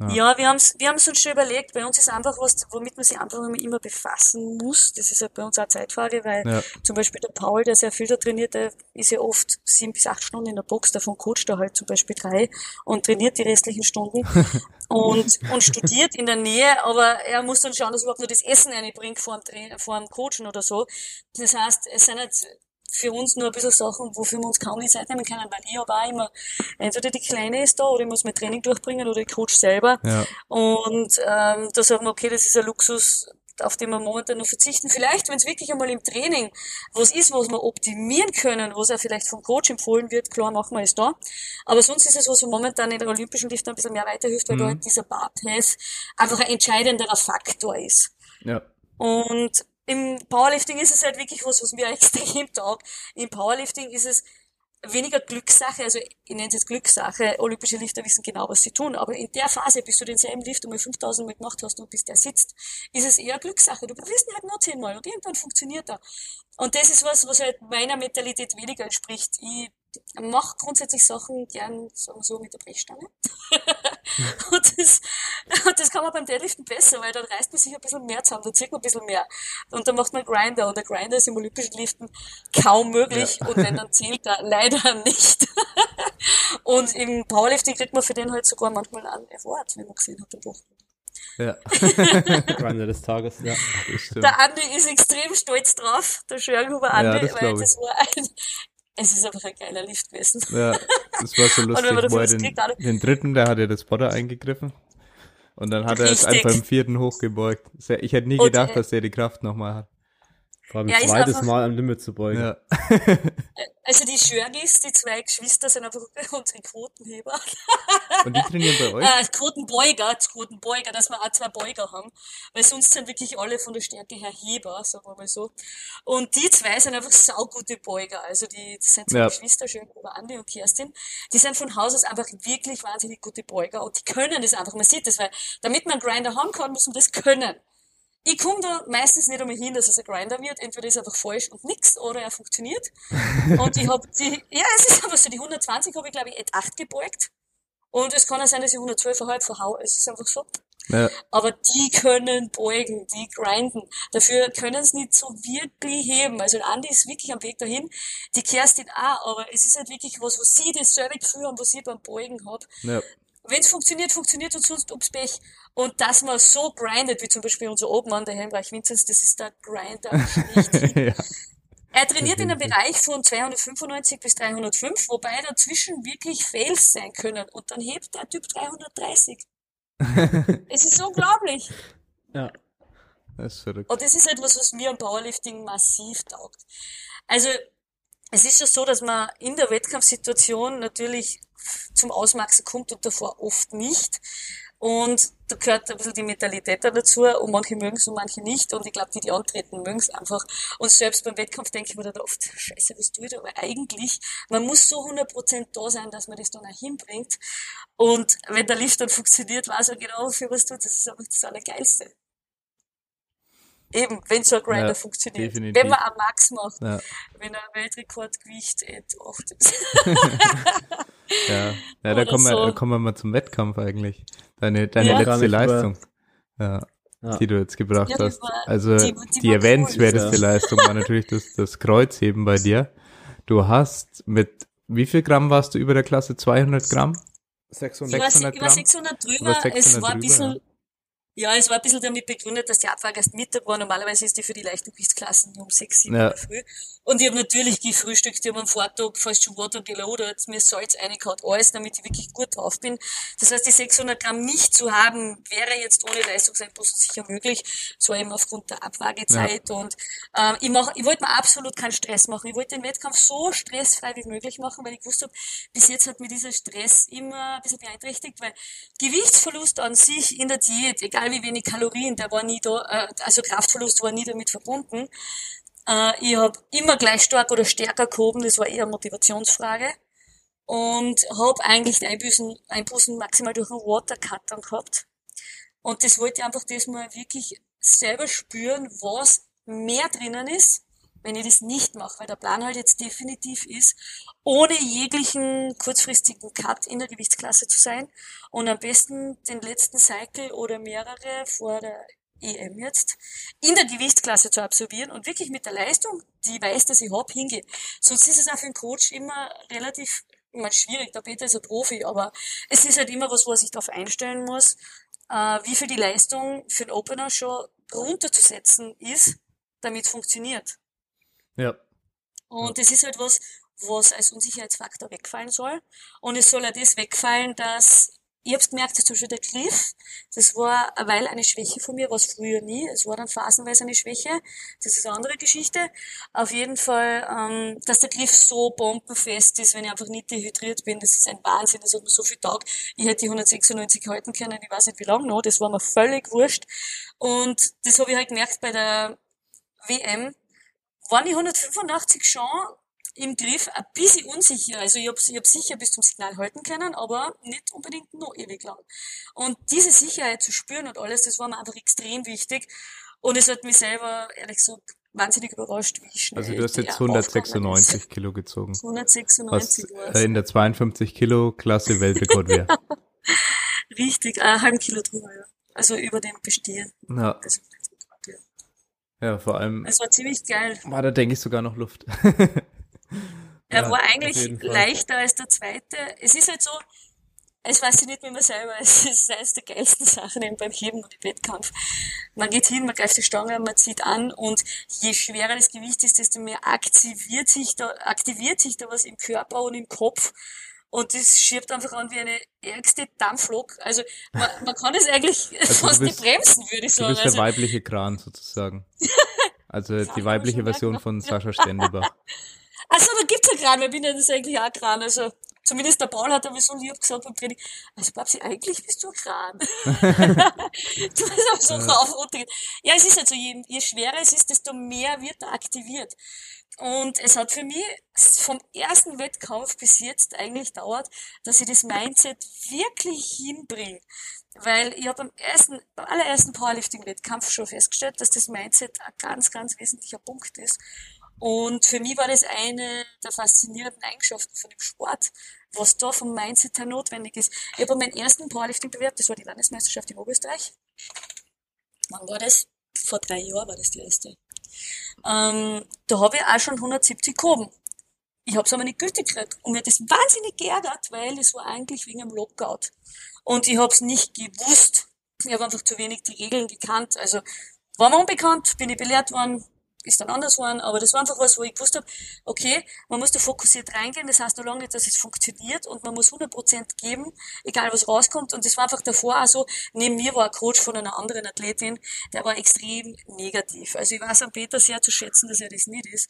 Ja, ja wir haben es wir haben's uns schon überlegt. Bei uns ist einfach was, womit man sich einfach immer befassen muss. Das ist ja bei uns auch Zeitfrage, weil ja. zum Beispiel der Paul, der sehr viel da trainiert, der ist ja oft sieben bis acht Stunden in der Box, davon coacht er halt zum Beispiel drei und trainiert die restlichen Stunden und, und studiert in der Nähe, aber er muss dann schauen, dass er überhaupt nur das Essen einbringt vor dem, vor dem Coachen oder so. Das heißt, es sind halt für uns nur ein bisschen Sachen, wofür wir uns kaum die Zeit nehmen können, weil ich habe auch immer, entweder die Kleine ist da oder ich muss mein Training durchbringen oder ich coach selber. Ja. Und ähm, da sagen wir, okay, das ist ein Luxus, auf den wir momentan noch verzichten. Vielleicht, wenn es wirklich einmal im Training was ist, was wir optimieren können, was auch vielleicht vom Coach empfohlen wird, klar machen wir es da. Aber sonst ist es, was wir momentan in der olympischen Lift ein bisschen mehr weiterhilft, weil mhm. da halt dieser Bar-Path einfach ein entscheidenderer Faktor ist. Ja. Und im Powerlifting ist es halt wirklich was, was mir extrem taugt. Im Powerlifting ist es weniger Glückssache, also ich nenne es jetzt Glückssache, olympische Lifter wissen genau, was sie tun, aber in der Phase, bis du denselben Lift einmal 5000 Mal gemacht hast und bis der sitzt, ist es eher Glückssache. Du probierst ihn halt nur zehnmal und irgendwann funktioniert er. Und das ist was, was halt meiner Mentalität weniger entspricht. Ich mache grundsätzlich Sachen gern, sagen wir so, mit der Brechstange. und, das, und das kann man beim Deadliften besser, weil dann reißt man sich ein bisschen mehr zusammen, dann zieht man ein bisschen mehr. Und dann macht man Grinder und der Grinder ist im olympischen Liften kaum möglich ja. und wenn dann zählt er leider nicht. und im Powerlifting kriegt man für den halt sogar manchmal einen Award, wie man gesehen hat am Wochenende. Ja. Grinder des Tages, ja. Der Andi ist extrem stolz drauf, der Schörghuber Andi, ja, das weil das war ein, es ist einfach ein geiler Lift gewesen. Ja, das war so lustig. wo er den, den dritten, der hat ja das Potter eingegriffen. Und dann hat Richtig. er es einfach im vierten hochgebeugt. Ich hätte nie gedacht, dass der die Kraft nochmal hat. Vor allem ja, zweites Mal am Limit zu beugen. Ja. Also die Schörgis, die zwei Geschwister, sind einfach unsere Quotenheber. Und die trainieren bei euch? Äh, Quotenbeuger, Quotenbeuger, dass wir auch zwei Beuger haben. Weil sonst sind wirklich alle von der Stärke her Heber, sagen wir mal so. Und die zwei sind einfach saugute Beuger. Also die, das sind zwei ja. Geschwister, Schönhuber, Andi und Kerstin. Die sind von Haus aus einfach wirklich wahnsinnig gute Beuger. Und die können das einfach. Man sieht das, weil damit man einen Grinder haben kann, muss man das können. Ich komme da meistens nicht einmal hin, dass es ein Grinder wird. Entweder ist er einfach falsch und nix oder er funktioniert. und ich habe die, ja, es ist aber so, die 120 habe ich glaube ich et 8 gebeugt. Und es kann auch sein, dass ich 112,5 verhau. Es ist einfach so. Ja. Aber die können beugen, die grinden. Dafür können sie nicht so wirklich heben. Also Andi ist wirklich am Weg dahin. Die Kerstin auch, aber es ist halt wirklich was, was sie dasselbe Gefühl haben, was ich beim Beugen habe. Ja wenn es funktioniert, funktioniert und sonst ob's Pech. Und dass man so grindet, wie zum Beispiel unser Obmann, der Helmreich Vinzenz, das ist der Grinder ja. Er trainiert in einem Bereich von 295 bis 305, wobei dazwischen wirklich Fails sein können. Und dann hebt der Typ 330. es ist unglaublich. Ja. Das ist verrückt. Und das ist etwas, was mir am Powerlifting massiv taugt. Also, es ist ja so, dass man in der Wettkampfsituation natürlich zum Ausmaxen kommt und davor oft nicht. Und da gehört ein bisschen die Mentalität dazu und manche mögen es und manche nicht. Und ich glaube, die, die antreten, mögen es einfach. Und selbst beim Wettkampf denke ich mir dann oft, scheiße, was tue ich da? Aber eigentlich, man muss so 100% da sein, dass man das dann auch hinbringt. Und wenn der Lift dann funktioniert, weiß er genau, für was tut. Das ist einfach das Allergeilste. Eben, wenn so ein Grinder ja, funktioniert. Definitiv. Wenn man einen Max macht. Ja. Wenn er Weltrekordgewicht et ist. ja, ja da, kommen so. wir, da kommen wir mal zum Wettkampf eigentlich. Deine, deine ja. letzte Leistung. Ja. Ja. die du jetzt gebracht ja, hast. War, also die, die, die erwähnenswerteste cool, Leistung war natürlich das, das Kreuzheben bei dir. Du hast mit wie viel Gramm warst du über der Klasse? 200 Gramm? 600, 600 Gramm? Ich war 600 drüber, 600 es war drüber, ein bisschen, Ja, es war ein bisschen damit begründet, dass die Abfrage erst Mittag war. Normalerweise ist die für die leichten Gewichtsklassen um sechs, sieben Ja. Uhr früh. Und ich habe natürlich gefrühstückt, ich habe am Vortag fast schon Water gelodert, mir Salz reingehauen, alles, damit ich wirklich gut drauf bin. Das heißt, die 600 Gramm nicht zu haben, wäre jetzt ohne Leistungseinbußen sicher möglich. So eben aufgrund der Abwagezeit. Und ähm, ich, mach, ich wollte mir absolut keinen Stress machen. Ich wollte den Wettkampf so stressfrei wie möglich machen, weil ich gewusst habe, bis jetzt hat mir dieser Stress immer ein bisschen beeinträchtigt, weil Gewichtsverlust an sich in der Diät, egal wie wenig Kalorien, der war nie da, äh, also Kraftverlust war nie damit verbunden. Äh, ich habe immer gleich stark oder stärker gehoben, das war eher Motivationsfrage. Und habe eigentlich die Einbußen, maximal durch einen Watercut dann gehabt. Und das wollte ich einfach das mal wirklich selber spüren, was mehr drinnen ist, wenn ich das nicht mache, weil der Plan halt jetzt definitiv ist, ohne jeglichen kurzfristigen Cut in der Gewichtsklasse zu sein und am besten den letzten Cycle oder mehrere vor der EM jetzt in der Gewichtsklasse zu absolvieren und wirklich mit der Leistung, die ich weiß, dass ich hab, hingehe. Sonst ist es auch für einen Coach immer relativ ich meine, schwierig, der Peter ist ein Profi, aber es ist halt immer was, wo er sich darauf einstellen muss, äh, wie viel die Leistung für den Opener schon runterzusetzen ist, damit es funktioniert. Ja. Und das ist halt was, was als Unsicherheitsfaktor wegfallen soll. Und es soll ja das wegfallen, dass ich hab's gemerkt, dass zum Beispiel der Griff, das war Weile eine Schwäche von mir, war es früher nie. Es war dann phasenweise eine Schwäche. Das ist eine andere Geschichte. Auf jeden Fall, ähm, dass der Griff so bombenfest ist, wenn ich einfach nicht dehydriert bin, das ist ein Wahnsinn. Das hat mir so viel Tag. Ich hätte die 196 halten können, ich weiß nicht wie lange noch. Das war mir völlig wurscht. Und das habe ich halt gemerkt bei der WM. Waren die 185 schon im Griff ein bisschen unsicher. Also ich habe ich hab sicher bis zum Signal halten können, aber nicht unbedingt noch ewig lang. Und diese Sicherheit zu spüren und alles, das war mir einfach extrem wichtig. Und es hat mich selber, ehrlich gesagt, wahnsinnig überrascht, wie schnell Also du hast jetzt aufgegangen 196 Kilo gezogen. ist. Was 196 war äh, in der 52 Kilo Klasse Weltrekord wäre. Richtig, einen halben Kilo drüber, ja. Also über dem Bestehen. Ja, Also. Ja, vor allem, Es war ziemlich geil. war da denke ich sogar noch Luft. Er Ja, war eigentlich leichter als der zweite. Es ist halt so, es fasziniert mich immer selber. Es ist eines der geilsten Sachen eben beim Heben und im Wettkampf. Man geht hin, man greift die Stange, man zieht an und je schwerer das Gewicht ist, desto mehr aktiviert sich da, aktiviert sich da was im Körper und im Kopf. Und das schiebt einfach an wie eine ärgste Dampflok. Also man, man kann es eigentlich du fast nicht bist- bremsen, würde ich Du sagen. bist der Also, weibliche Kran sozusagen. Also die weibliche Version von Sascha Stendebach. Also da gibt's ja weil ich bin ja das eigentlich auch Kran. Also zumindest der Paul hat aber so lieb gesagt beim Training, also Babsi, eigentlich bist du ein Kran. du bist aber so rauf und runter. Ja, es ist halt so, je, je schwerer es ist, desto mehr wird er aktiviert. Und es hat für mich vom ersten Wettkampf bis jetzt eigentlich dauert, dass ich das Mindset wirklich hinbringe. Weil ich habe beim ersten, beim allerersten Powerlifting-Wettkampf schon festgestellt, dass das Mindset ein ganz, ganz wesentlicher Punkt ist. Und für mich war das eine der faszinierenden Eigenschaften von dem Sport, was da vom Mindset her notwendig ist. Ich habe meinen ersten Powerlifting-Bewerb, das war die Landesmeisterschaft in Oberösterreich. Wann war das? Vor drei Jahren war das die erste. Ähm, da habe ich auch schon 170 gehoben. Ich habe es aber nicht gültig gekriegt. Und mir hat das wahnsinnig geärgert, weil es war eigentlich wegen einem Lockout. Und ich habe es nicht gewusst. Ich habe einfach zu wenig die Regeln gekannt. Also war mir unbekannt, bin ich belehrt worden, ist dann anders worden, aber das war einfach was, wo ich gewusst habe, okay, man muss da fokussiert reingehen, das heißt noch lange nicht, dass es funktioniert und man muss 100% geben, egal was rauskommt und das war einfach davor auch so, neben mir war ein Coach von einer anderen Athletin, der war extrem negativ. Also ich weiß an Peter sehr zu schätzen, dass er das nicht ist.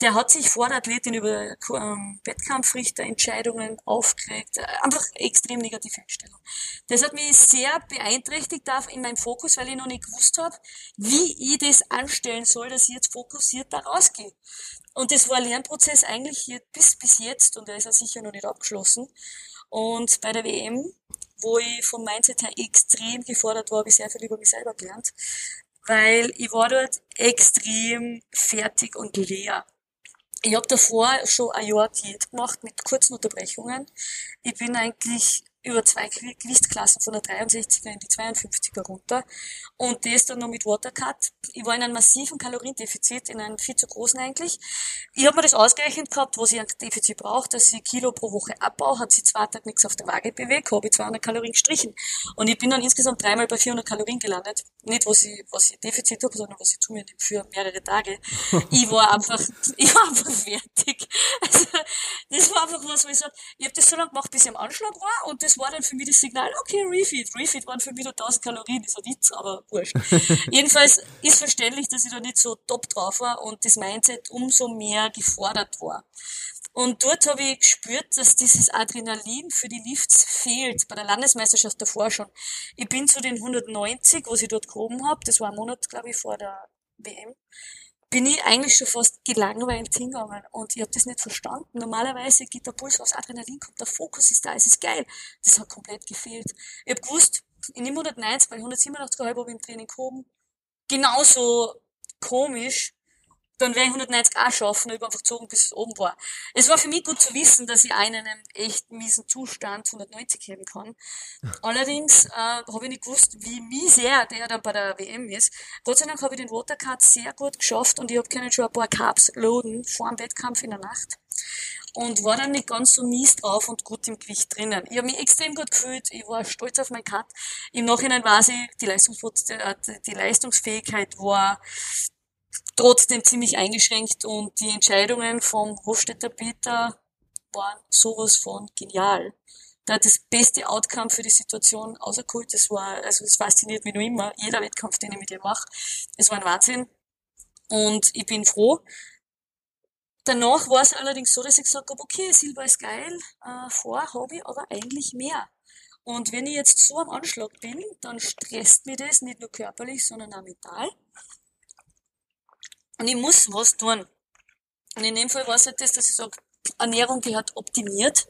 Der hat sich vor der Athletin über ähm, Wettkampfrichterentscheidungen aufgeregt, Äh, einfach extrem negative Einstellung. Das hat mich sehr beeinträchtigt in meinem Fokus, weil ich noch nicht gewusst habe, wie ich das anstellen soll, dass ich jetzt fokussiert da rausgehe. Und das war ein Lernprozess eigentlich hier bis, bis jetzt und der ist ja sicher noch nicht abgeschlossen. Und bei der WM, wo ich vom Mindset her extrem gefordert war, habe ich sehr viel über mich selber gelernt, weil ich war dort extrem fertig und leer. Ich habe davor schon ein Jahr Diät gemacht mit kurzen Unterbrechungen. Ich bin eigentlich über zwei Gewichtsklassen von der 63er in die 52er runter und das dann noch mit Watercut. Ich war in einem massiven Kaloriendefizit, in einem viel zu großen eigentlich. Ich habe mir das ausgerechnet gehabt, was ich ein Defizit brauche, dass ich Kilo pro Woche abbaue, hat sich zwei Tage nichts auf der Waage bewegt, habe ich 200 Kalorien gestrichen. Und ich bin dann insgesamt dreimal bei 400 Kalorien gelandet. Nicht, was ich, was ich Defizit habe, sondern was ich zu mir nehme für mehrere Tage. ich war einfach, ich war einfach fertig. Also, das war einfach was, wo ich sage, ich habe das so lange gemacht, bis ich am Anschlag war und das das war dann für mich das Signal, okay, Refeed. Refeed waren für mich nur 1000 Kalorien, ist ein Witz, aber wurscht. Jedenfalls ist verständlich, dass ich da nicht so top drauf war und das Mindset umso mehr gefordert war. Und dort habe ich gespürt, dass dieses Adrenalin für die Lifts fehlt, bei der Landesmeisterschaft davor schon. Ich bin zu den 190, was ich dort gehoben habe, das war ein Monat, glaube ich, vor der WM, bin ich eigentlich schon fast gelangweilt hingegangen und ich habe das nicht verstanden. Normalerweise geht der Puls aufs Adrenalin, kommt der Fokus ist da, es ist geil. Das hat komplett gefehlt. Ich habe gewusst, in dem 190 bei 187,5 habe ich im Training gehoben. Genauso komisch, dann werde ich 190 auch schaffen, ich habe einfach gezogen, bis es oben war. Es war für mich gut zu wissen, dass ich einen echt miesen Zustand 190 heben kann. Allerdings äh, habe ich nicht gewusst, wie miser der dann bei der WM ist. Gott sei Dank habe ich den Watercard sehr gut geschafft und ich habe können schon ein paar Carbs loaden vor dem Wettkampf in der Nacht und war dann nicht ganz so mies drauf und gut im Gewicht drinnen. Ich habe mich extrem gut gefühlt, ich war stolz auf meinen Cut. Im Nachhinein weiß ich, die, Leistungs äh, die Leistungsfähigkeit war trotzdem ziemlich eingeschränkt und die Entscheidungen vom Hofstädter Peter waren sowas von genial. Da hat das beste Outcome für die Situation auserkult. Das war, also es fasziniert mich noch immer, jeder Wettkampf, den ich mit ihr mache. Es war ein Wahnsinn. Und ich bin froh. Danach war es allerdings so, dass ich gesagt habe, okay, Silber ist geil, äh, vor habe ich aber eigentlich mehr. Und wenn ich jetzt so am Anschlag bin, dann stresst mich das nicht nur körperlich, sondern auch mental. Und ich muss was tun. Und in dem Fall war es halt das, dass ich sage, Ernährung gehört optimiert.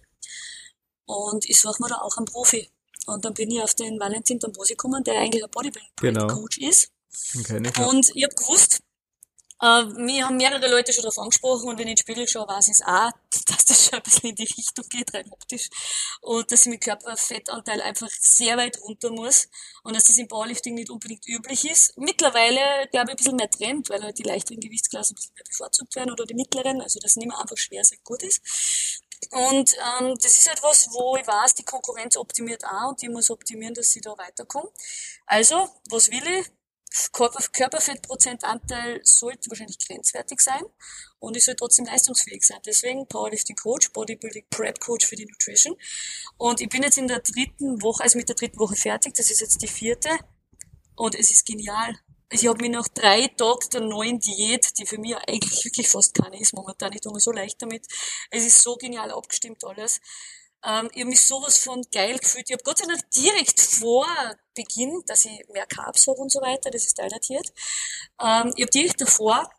Und ich suche mir da auch einen Profi. Und dann bin ich auf den Valentin Dombosi gekommen, der eigentlich ein Bodybuilding-Coach genau. ist. Okay, und ich habe gewusst, äh, mir haben mehrere Leute schon darauf angesprochen und wenn ich in den Spiegel schaue, weiß ich es auch, dass das schon ein bisschen in die Richtung geht, rein optisch. Und dass ich mit Körperfettanteil einfach sehr weit runter muss und dass das im Powerlifting nicht unbedingt üblich ist. Mittlerweile, glaube ich, ein bisschen mehr Trend, weil halt die leichteren Gewichtsklassen ein bisschen mehr bevorzugt werden oder die mittleren, also dass nicht mehr einfach schwer sehr gut ist. Und ähm, das ist etwas, wo ich weiß, die Konkurrenz optimiert auch und ich muss optimieren, dass sie da weiterkommen. Also, was will ich? Körperfettprozentanteil sollte wahrscheinlich grenzwertig sein und ich soll trotzdem leistungsfähig sein. Deswegen Powerlifting Coach, Bodybuilding Prep Coach für die Nutrition. Und ich bin jetzt in der dritten Woche, also mit der dritten Woche fertig, das ist jetzt die vierte und es ist genial. Ich habe mir nach drei Tagen der neuen Diät, die für mich eigentlich wirklich fast keine ist, momentan ich tue mir so leicht damit. Es ist so genial abgestimmt alles. Ähm, ich habe mich sowas von geil gefühlt. Ich habe Gott sei Dank direkt vor Beginn, dass ich mehr Carbs habe und so weiter, das ist teildatiert. Ähm, ich habe direkt davor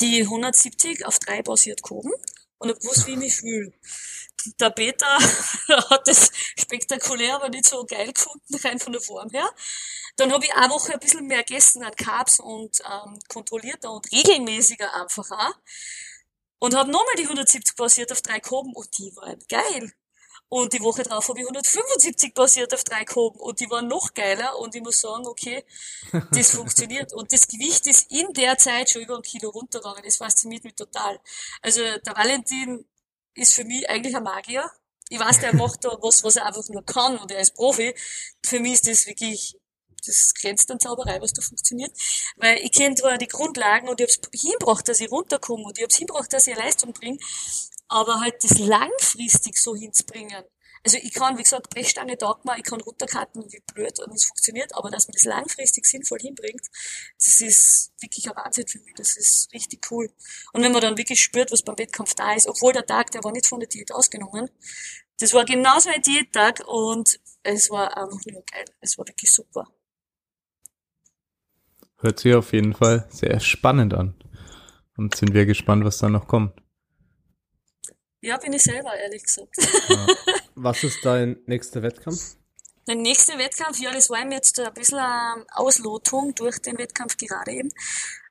die 170 auf 3 basiert gehoben und habe gewusst, wie ich mich fühle. Der Peter hat das spektakulär, aber nicht so geil gefunden, rein von der Form her. Dann habe ich eine Woche ein bisschen mehr gegessen an Carbs und ähm, kontrollierter und regelmäßiger einfach auch. Und habe nochmal die 170 basiert auf drei gehoben und die waren geil. Und die Woche drauf habe ich 175 basiert auf drei gehoben und die waren noch geiler und ich muss sagen, okay, das funktioniert. Und das Gewicht ist in der Zeit schon über ein Kilo runtergegangen. Das fasziniert mich total. Also der Valentin ist für mich eigentlich ein Magier. Ich weiß, der macht da was, was er einfach nur kann und er ist Profi. Für mich ist das wirklich, das grenzt an Zauberei, was da funktioniert. Weil ich kenne zwar die Grundlagen und ich habe es hingebracht, dass ich runterkomme und ich habe es hingebracht, dass ich eine Leistung bringe aber halt das langfristig so hinzubringen. Also ich kann, wie gesagt, Brechstange man, ich kann runterkarten wie blöd und es funktioniert, aber dass man das langfristig sinnvoll hinbringt, das ist wirklich ein Wahnsinn für mich. Das ist richtig cool. Und wenn man dann wirklich spürt, was beim Wettkampf da ist, obwohl der Tag, der war nicht von der Diät ausgenommen, das war genauso ein Diättag und es war einfach nur geil. Es war wirklich super. Hört sich auf jeden Fall sehr spannend an. Und sind wir gespannt, was da noch kommt. Ja, bin ich selber, ehrlich gesagt. Ja. Was ist dein nächster Wettkampf? Der nächste Wettkampf, ja, das war mir jetzt ein bisschen eine Auslotung durch den Wettkampf gerade eben.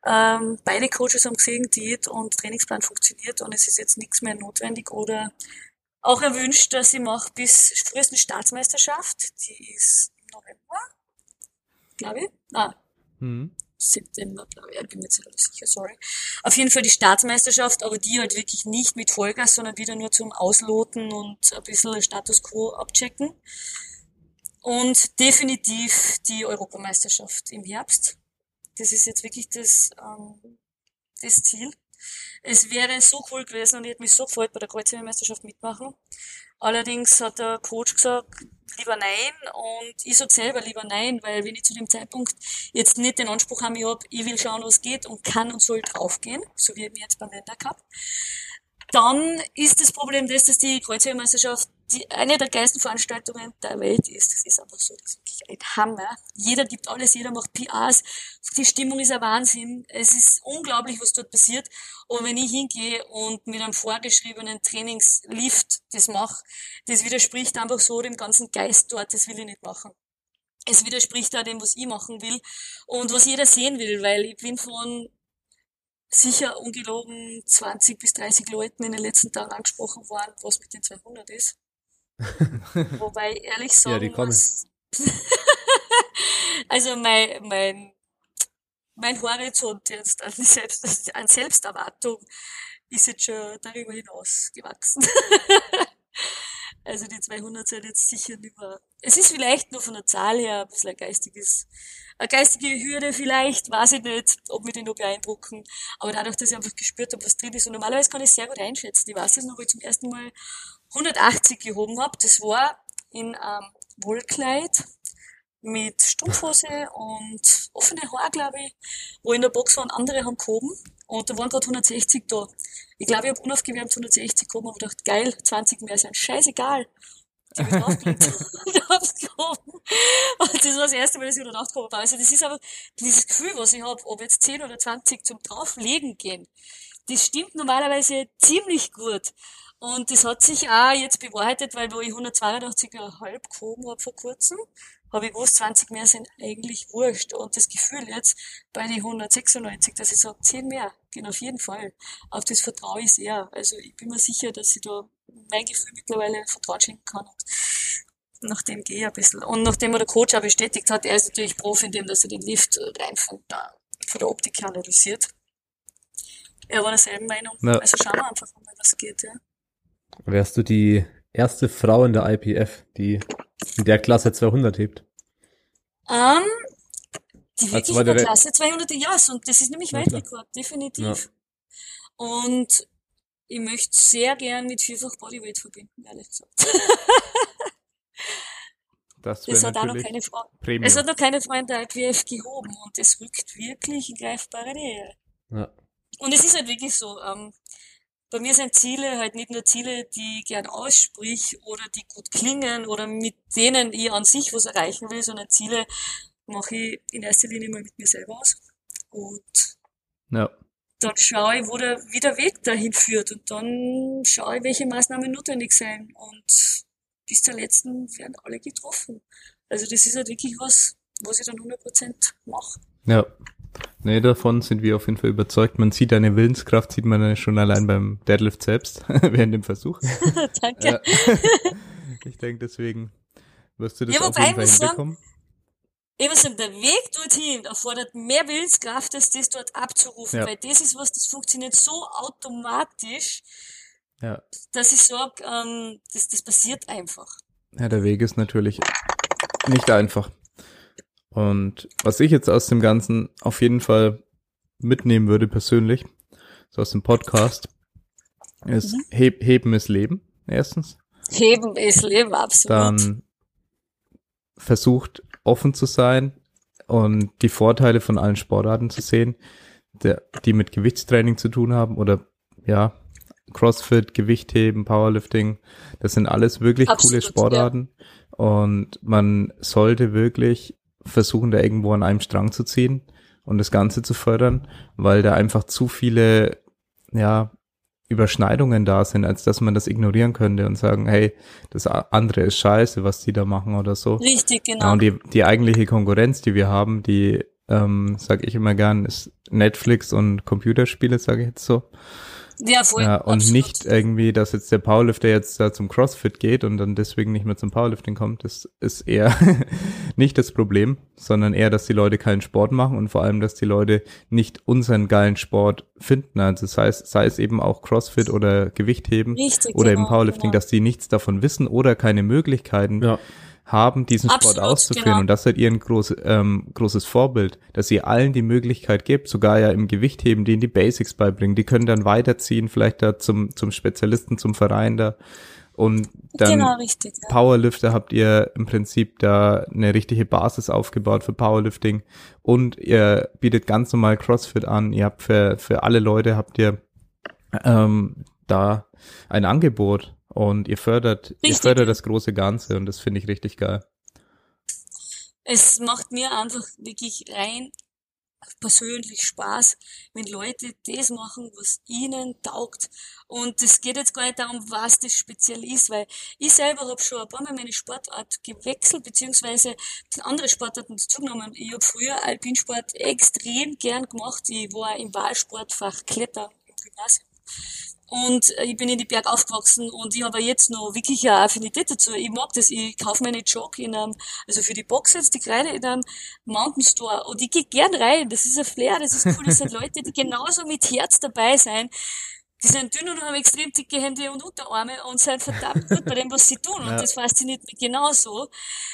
Ähm, beide Coaches haben gesehen, Diät und Trainingsplan funktioniert und es ist jetzt nichts mehr notwendig oder auch erwünscht, dass ich mache bis frühestens Staatsmeisterschaft. Die ist im November, glaube ich. Ah, Mhm. September, glaube ich. Bin mir jetzt nicht sicher, sorry. Auf jeden Fall die Staatsmeisterschaft, aber die halt wirklich nicht mit Vollgas, sondern wieder nur zum Ausloten und ein bisschen Status Quo abchecken. Und definitiv die Europameisterschaft im Herbst. Das ist jetzt wirklich das, ähm, das Ziel. Es wäre so cool gewesen und ich hätte mich so gefreut, bei der Kreuzhebermeisterschaft mitmachen. Allerdings hat der Coach gesagt, lieber nein. Und ich sag selber lieber nein, weil wenn ich zu dem Zeitpunkt jetzt nicht den Anspruch habe, ich, hab, ich will schauen, was geht und kann und soll draufgehen, so wie mir jetzt beim Länder Cup, dann ist das Problem das, dass die Kreuzhebermeisterschaft die, eine der geilsten Veranstaltungen der Welt ist. Das ist einfach so, das ist wirklich ein Hammer. Jeder gibt alles, jeder macht PRs. Die Stimmung ist ein Wahnsinn. Es ist unglaublich, was dort passiert. Und wenn ich hingehe und mit einem vorgeschriebenen Trainingslift das mache, das widerspricht einfach so dem ganzen Geist dort. Das will ich nicht machen. Es widerspricht auch dem, was ich machen will und was jeder sehen will, weil ich bin von sicher ungelogen 20 bis 30 Leuten in den letzten Tagen angesprochen worden, was mit den 200 ist. Wobei ich ehrlich sagen Ja, die kommen. muss, also mein, mein, mein Horizont jetzt an, Selbst, an Selbsterwartung ist jetzt schon darüber hinaus gewachsen. also die 200 sind jetzt sicher nicht mehr. Es ist vielleicht nur von der Zahl her ein bisschen ein geistiges, eine geistige Hürde vielleicht, weiß ich nicht, ob wir den noch beeindrucken. Aber dadurch, dass ich einfach gespürt habe, was drin ist. Und normalerweise kann ich sehr gut einschätzen. Ich weiß das noch, wo ich zum ersten Mal 180 gehoben habe. Das war in einem Wollkleid mit Strumpfhose und offene Haare, glaube ich, wo in der Box waren, andere haben gehoben und da waren gerade 160 da. Ich glaube, ich habe unaufgewärmt 160 gehoben und gedacht, geil, 20 mehr sind scheißegal. Ich bin draufgelegt und hab's gehoben. Und das war das erste Mal, dass ich wieder nachgehoben habe. Also das ist aber dieses Gefühl, was ich habe, ob jetzt 10 oder 20 zum Drauflegen gehen, das stimmt normalerweise ziemlich gut. Und das hat sich auch jetzt bewahrheitet, weil wo ich 182,5 gehoben habe vor kurzem, habe ich gewusst, 20 mehr sind eigentlich wurscht. Und das Gefühl jetzt bei den 196, dass ich sage, 10 mehr, gehen auf jeden Fall. Auf das vertraue ich sehr. Also ich bin mir sicher, dass ich da mein Gefühl mittlerweile Vertrauen schenken kann. Und nach dem gehe ich ein bisschen. Und nachdem mir der Coach auch bestätigt hat, er ist natürlich Profi in dem, dass er den Lift rein von der, von der Optik her analysiert. Er war derselben Meinung. Ja. Also schauen wir einfach mal, was geht, ja. Wärst du die erste Frau in der IPF, die in der Klasse 200 hebt? Ähm, die wirklich war in der Klasse 200, ja, und das ist nämlich Ja. Weltrekord, definitiv. Und ich möchte sehr gern mit vierfach Bodyweight verbinden, ehrlich gesagt. Das Das hat auch noch keine Frau, Premium. es hat noch keine Frau in der IPF gehoben und es rückt wirklich in greifbare Nähe. Ja. Und es ist halt wirklich so, ähm, bei mir sind Ziele halt nicht nur Ziele, die ich gern aussprich oder die gut klingen oder mit denen ich an sich was erreichen will, sondern Ziele mache ich in erster Linie mal mit mir selber aus. Und ja. dann schaue ich, wo der, wie der Weg dahin führt und dann schaue ich, welche Maßnahmen notwendig sind. Und bis zur letzten werden alle getroffen. Also das ist halt wirklich was, was ich dann 100% mache. Ja. Nee, davon sind wir auf jeden Fall überzeugt. Man sieht eine Willenskraft, sieht man schon allein beim Deadlift selbst, während dem Versuch. Danke. Ich denke, deswegen wirst du das Ja, auf jeden Fall muss sagen, hinbekommen. Eben so, der Weg dorthin erfordert mehr Willenskraft, als das dort abzurufen, Ja. weil das ist was, das funktioniert so automatisch, Ja. dass ich sage, ähm, das, das passiert einfach. ja, der Weg ist natürlich nicht einfach. Und was ich jetzt aus dem Ganzen auf jeden Fall mitnehmen würde persönlich, so aus dem Podcast, ist Mhm. heb, Heben ist Leben, erstens. Heben ist Leben, absolut. dann versucht offen zu sein und die Vorteile von allen Sportarten zu sehen, der, die mit Gewichtstraining zu tun haben oder ja, Crossfit, Gewichtheben, Powerlifting, das sind alles wirklich Absolut, coole Sportarten und man sollte wirklich versuchen, da irgendwo an einem Strang zu ziehen und das Ganze zu fördern, weil da einfach zu viele ja, Überschneidungen da sind, als dass man das ignorieren könnte und sagen, hey, das andere ist scheiße, was die da machen oder so. Richtig, Ja, genau. und die, die eigentliche Konkurrenz, die wir haben, die, ähm, sag ich immer gern, ist Netflix und Computerspiele, sage ich jetzt so. Ja, voll. Ja, und absolut. nicht irgendwie, dass jetzt der Powerlifter jetzt da zum CrossFit geht und dann deswegen nicht mehr zum Powerlifting kommt. Das ist eher nicht das Problem, sondern eher, dass die Leute keinen Sport machen und vor allem, dass die Leute nicht unseren geilen Sport finden. Also sei es, sei es eben auch CrossFit oder Gewichtheben Richtig, oder eben genau, Powerlifting, genau. dass die nichts davon wissen oder keine Möglichkeiten Ja. Haben, diesen Sport Absolut, auszuführen. genau. Und das seid ihr ein groß, ähm, großes Vorbild, dass ihr allen die Möglichkeit gebt, sogar ja im Gewichtheben, denen die Basics beibringen. Die können dann weiterziehen, vielleicht da zum, zum Spezialisten, zum Verein da. Und dann genau, richtig. Ja. Powerlifter habt ihr im Prinzip da eine richtige Basis aufgebaut für Powerlifting und ihr bietet ganz normal CrossFit an. Ihr habt für, für alle Leute habt ihr ähm, da ein Angebot und ihr fördert, ihr Richtig. fördert das große Ganze und das finde ich richtig geil. Es macht mir einfach wirklich rein persönlich Spaß, wenn Leute das machen, was ihnen taugt. Und es geht jetzt gar nicht darum, was das speziell ist, weil ich selber habe schon ein paar Mal meine Sportart gewechselt, beziehungsweise andere Sportarten zugenommen. Ich habe früher Alpinsport extrem gern gemacht. Ich war im Wahlsportfach Kletter im Gymnasium. Und ich bin in die Berg aufgewachsen und ich habe jetzt noch wirklich eine Affinität dazu. Ich mag das. Ich kaufe meine Jog in einem, also für die Box jetzt, die Kreide in einem Mountain Store und ich gehe gern rein. Das ist ein Flair, das ist cool. Das sind Leute, die genauso mit Herz dabei sein. Die sind dünn und haben extrem dicke Hände und Unterarme und sind verdammt gut bei dem, was sie tun. Und Ja. das fasziniert mich genauso,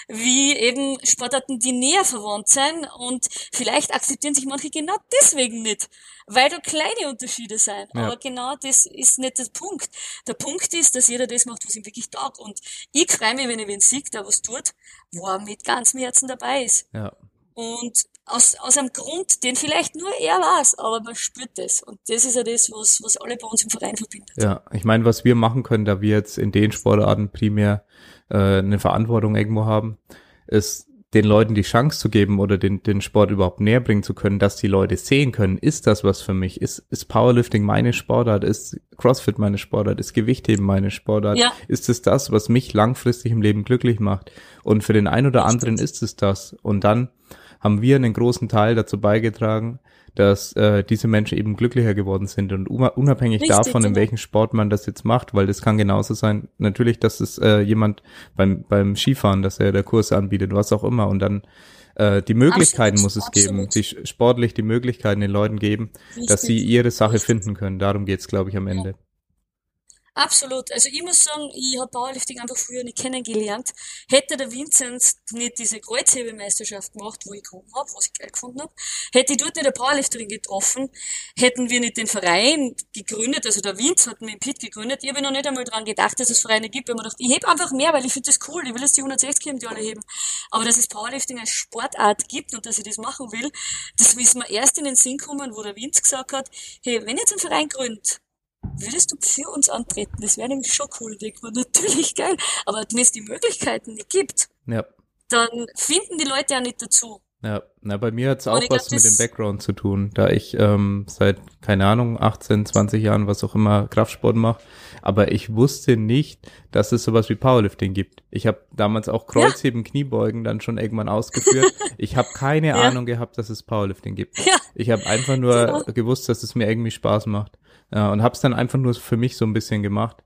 wie eben Sportarten, die näher verwandt sind. Und vielleicht akzeptieren sich manche genau deswegen nicht, weil da kleine Unterschiede sind. Ja. Aber genau das ist nicht der Punkt. Der Punkt ist, dass jeder das macht, was ihm wirklich taugt. Und ich freue mich, wenn ich wen sehe, der was tut, wo er mit ganzem Herzen dabei ist. Ja. Und aus, aus einem Grund, den vielleicht nur er weiß, aber man spürt das. Und das ist ja das, was, was alle bei uns im Verein verbindet. Ja, ich meine, was wir machen können, da wir jetzt in den Sportarten primär äh, eine Verantwortung irgendwo haben, ist den Leuten die Chance zu geben oder den, den Sport überhaupt näher bringen zu können, dass die Leute sehen können, ist das was für mich? Ist, ist Powerlifting meine Sportart? Ist CrossFit meine Sportart? Ist Gewichtheben meine Sportart? Ja. Ist es das, was mich langfristig im Leben glücklich macht? Und für den einen oder anderen ist es das. Und dann haben wir einen großen Teil dazu beigetragen, dass äh, diese Menschen eben glücklicher geworden sind und unabhängig Richtig, davon, in genau. welchem Sport man das jetzt macht, weil das kann genauso sein, natürlich, dass es äh, jemand beim, beim Skifahren, dass er der Kurs anbietet, was auch immer und dann äh, die Möglichkeiten Absolut, muss es geben, die sportlich die Möglichkeiten den Leuten geben, dass sie Richtig. ihre Sache Richtig. finden können. Darum geht's, glaube ich, am Ende. Absolut. Also ich muss sagen, ich habe Powerlifting einfach früher nicht kennengelernt. Hätte der Vinzenz nicht diese Kreuzhebemeisterschaft gemacht, wo ich gewonnen habe, was ich geil gefunden habe, hätte ich dort nicht eine Powerlifterin getroffen, hätten wir nicht den Verein gegründet, also der Vinz hat mit dem Pit gegründet, ich habe noch nicht einmal dran gedacht, dass es Vereine gibt, weil man dachte, ich heb einfach mehr, weil ich finde das cool, ich will jetzt die 160 heben, die alle heben. Aber dass es Powerlifting als Sportart gibt und dass ich das machen will, das ist mir erst in den Sinn gekommen, wo der Vinz gesagt hat, hey, wenn ihr jetzt einen Verein gründet, würdest du für uns antreten? Das wäre nämlich schon cool, denkt man, natürlich geil. Aber wenn es die Möglichkeiten nicht gibt, Ja. dann finden die Leute ja nicht dazu. Ja, na, bei mir hat's Und auch ich was glaub, mit dem Background zu tun, da ich ähm, seit, keine Ahnung, 18, 20 Jahren, was auch immer, Kraftsport mache. Aber ich wusste nicht, dass es sowas wie Powerlifting gibt. Ich habe damals auch Kreuzheben, Kniebeugen dann schon irgendwann ausgeführt. ich habe keine Ja. Ahnung gehabt, dass es Powerlifting gibt. Ja, Ich habe einfach nur gewusst, dass es mir irgendwie Spaß macht. Ja, und habe es dann einfach nur für mich so ein bisschen gemacht.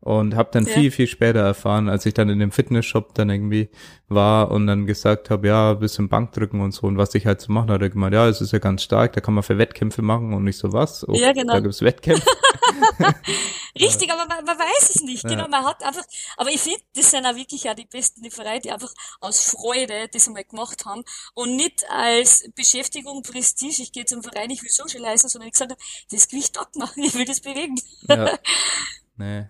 Und habe dann Ja. viel, viel später erfahren, als ich dann in dem Fitnessshop dann irgendwie war und dann gesagt habe, ja, ein bisschen Bankdrücken und so und was ich halt so machen, hat er gemeint, ja, es ist ja ganz stark, da kann man für Wettkämpfe machen und nicht so was. Oh, Ja, genau. Da gibt's Wettkämpfe. richtig, aber man, man weiß es nicht. Ja. Genau, man hat einfach, aber ich finde, das sind auch wirklich auch die besten die Vereine, die einfach aus Freude das einmal gemacht haben und nicht als Beschäftigung, Prestige, ich gehe zum Verein, ich will socialisen, sondern ich gesagt habe, das Gewicht dort machen, ich will das bewegen. ja. Nee.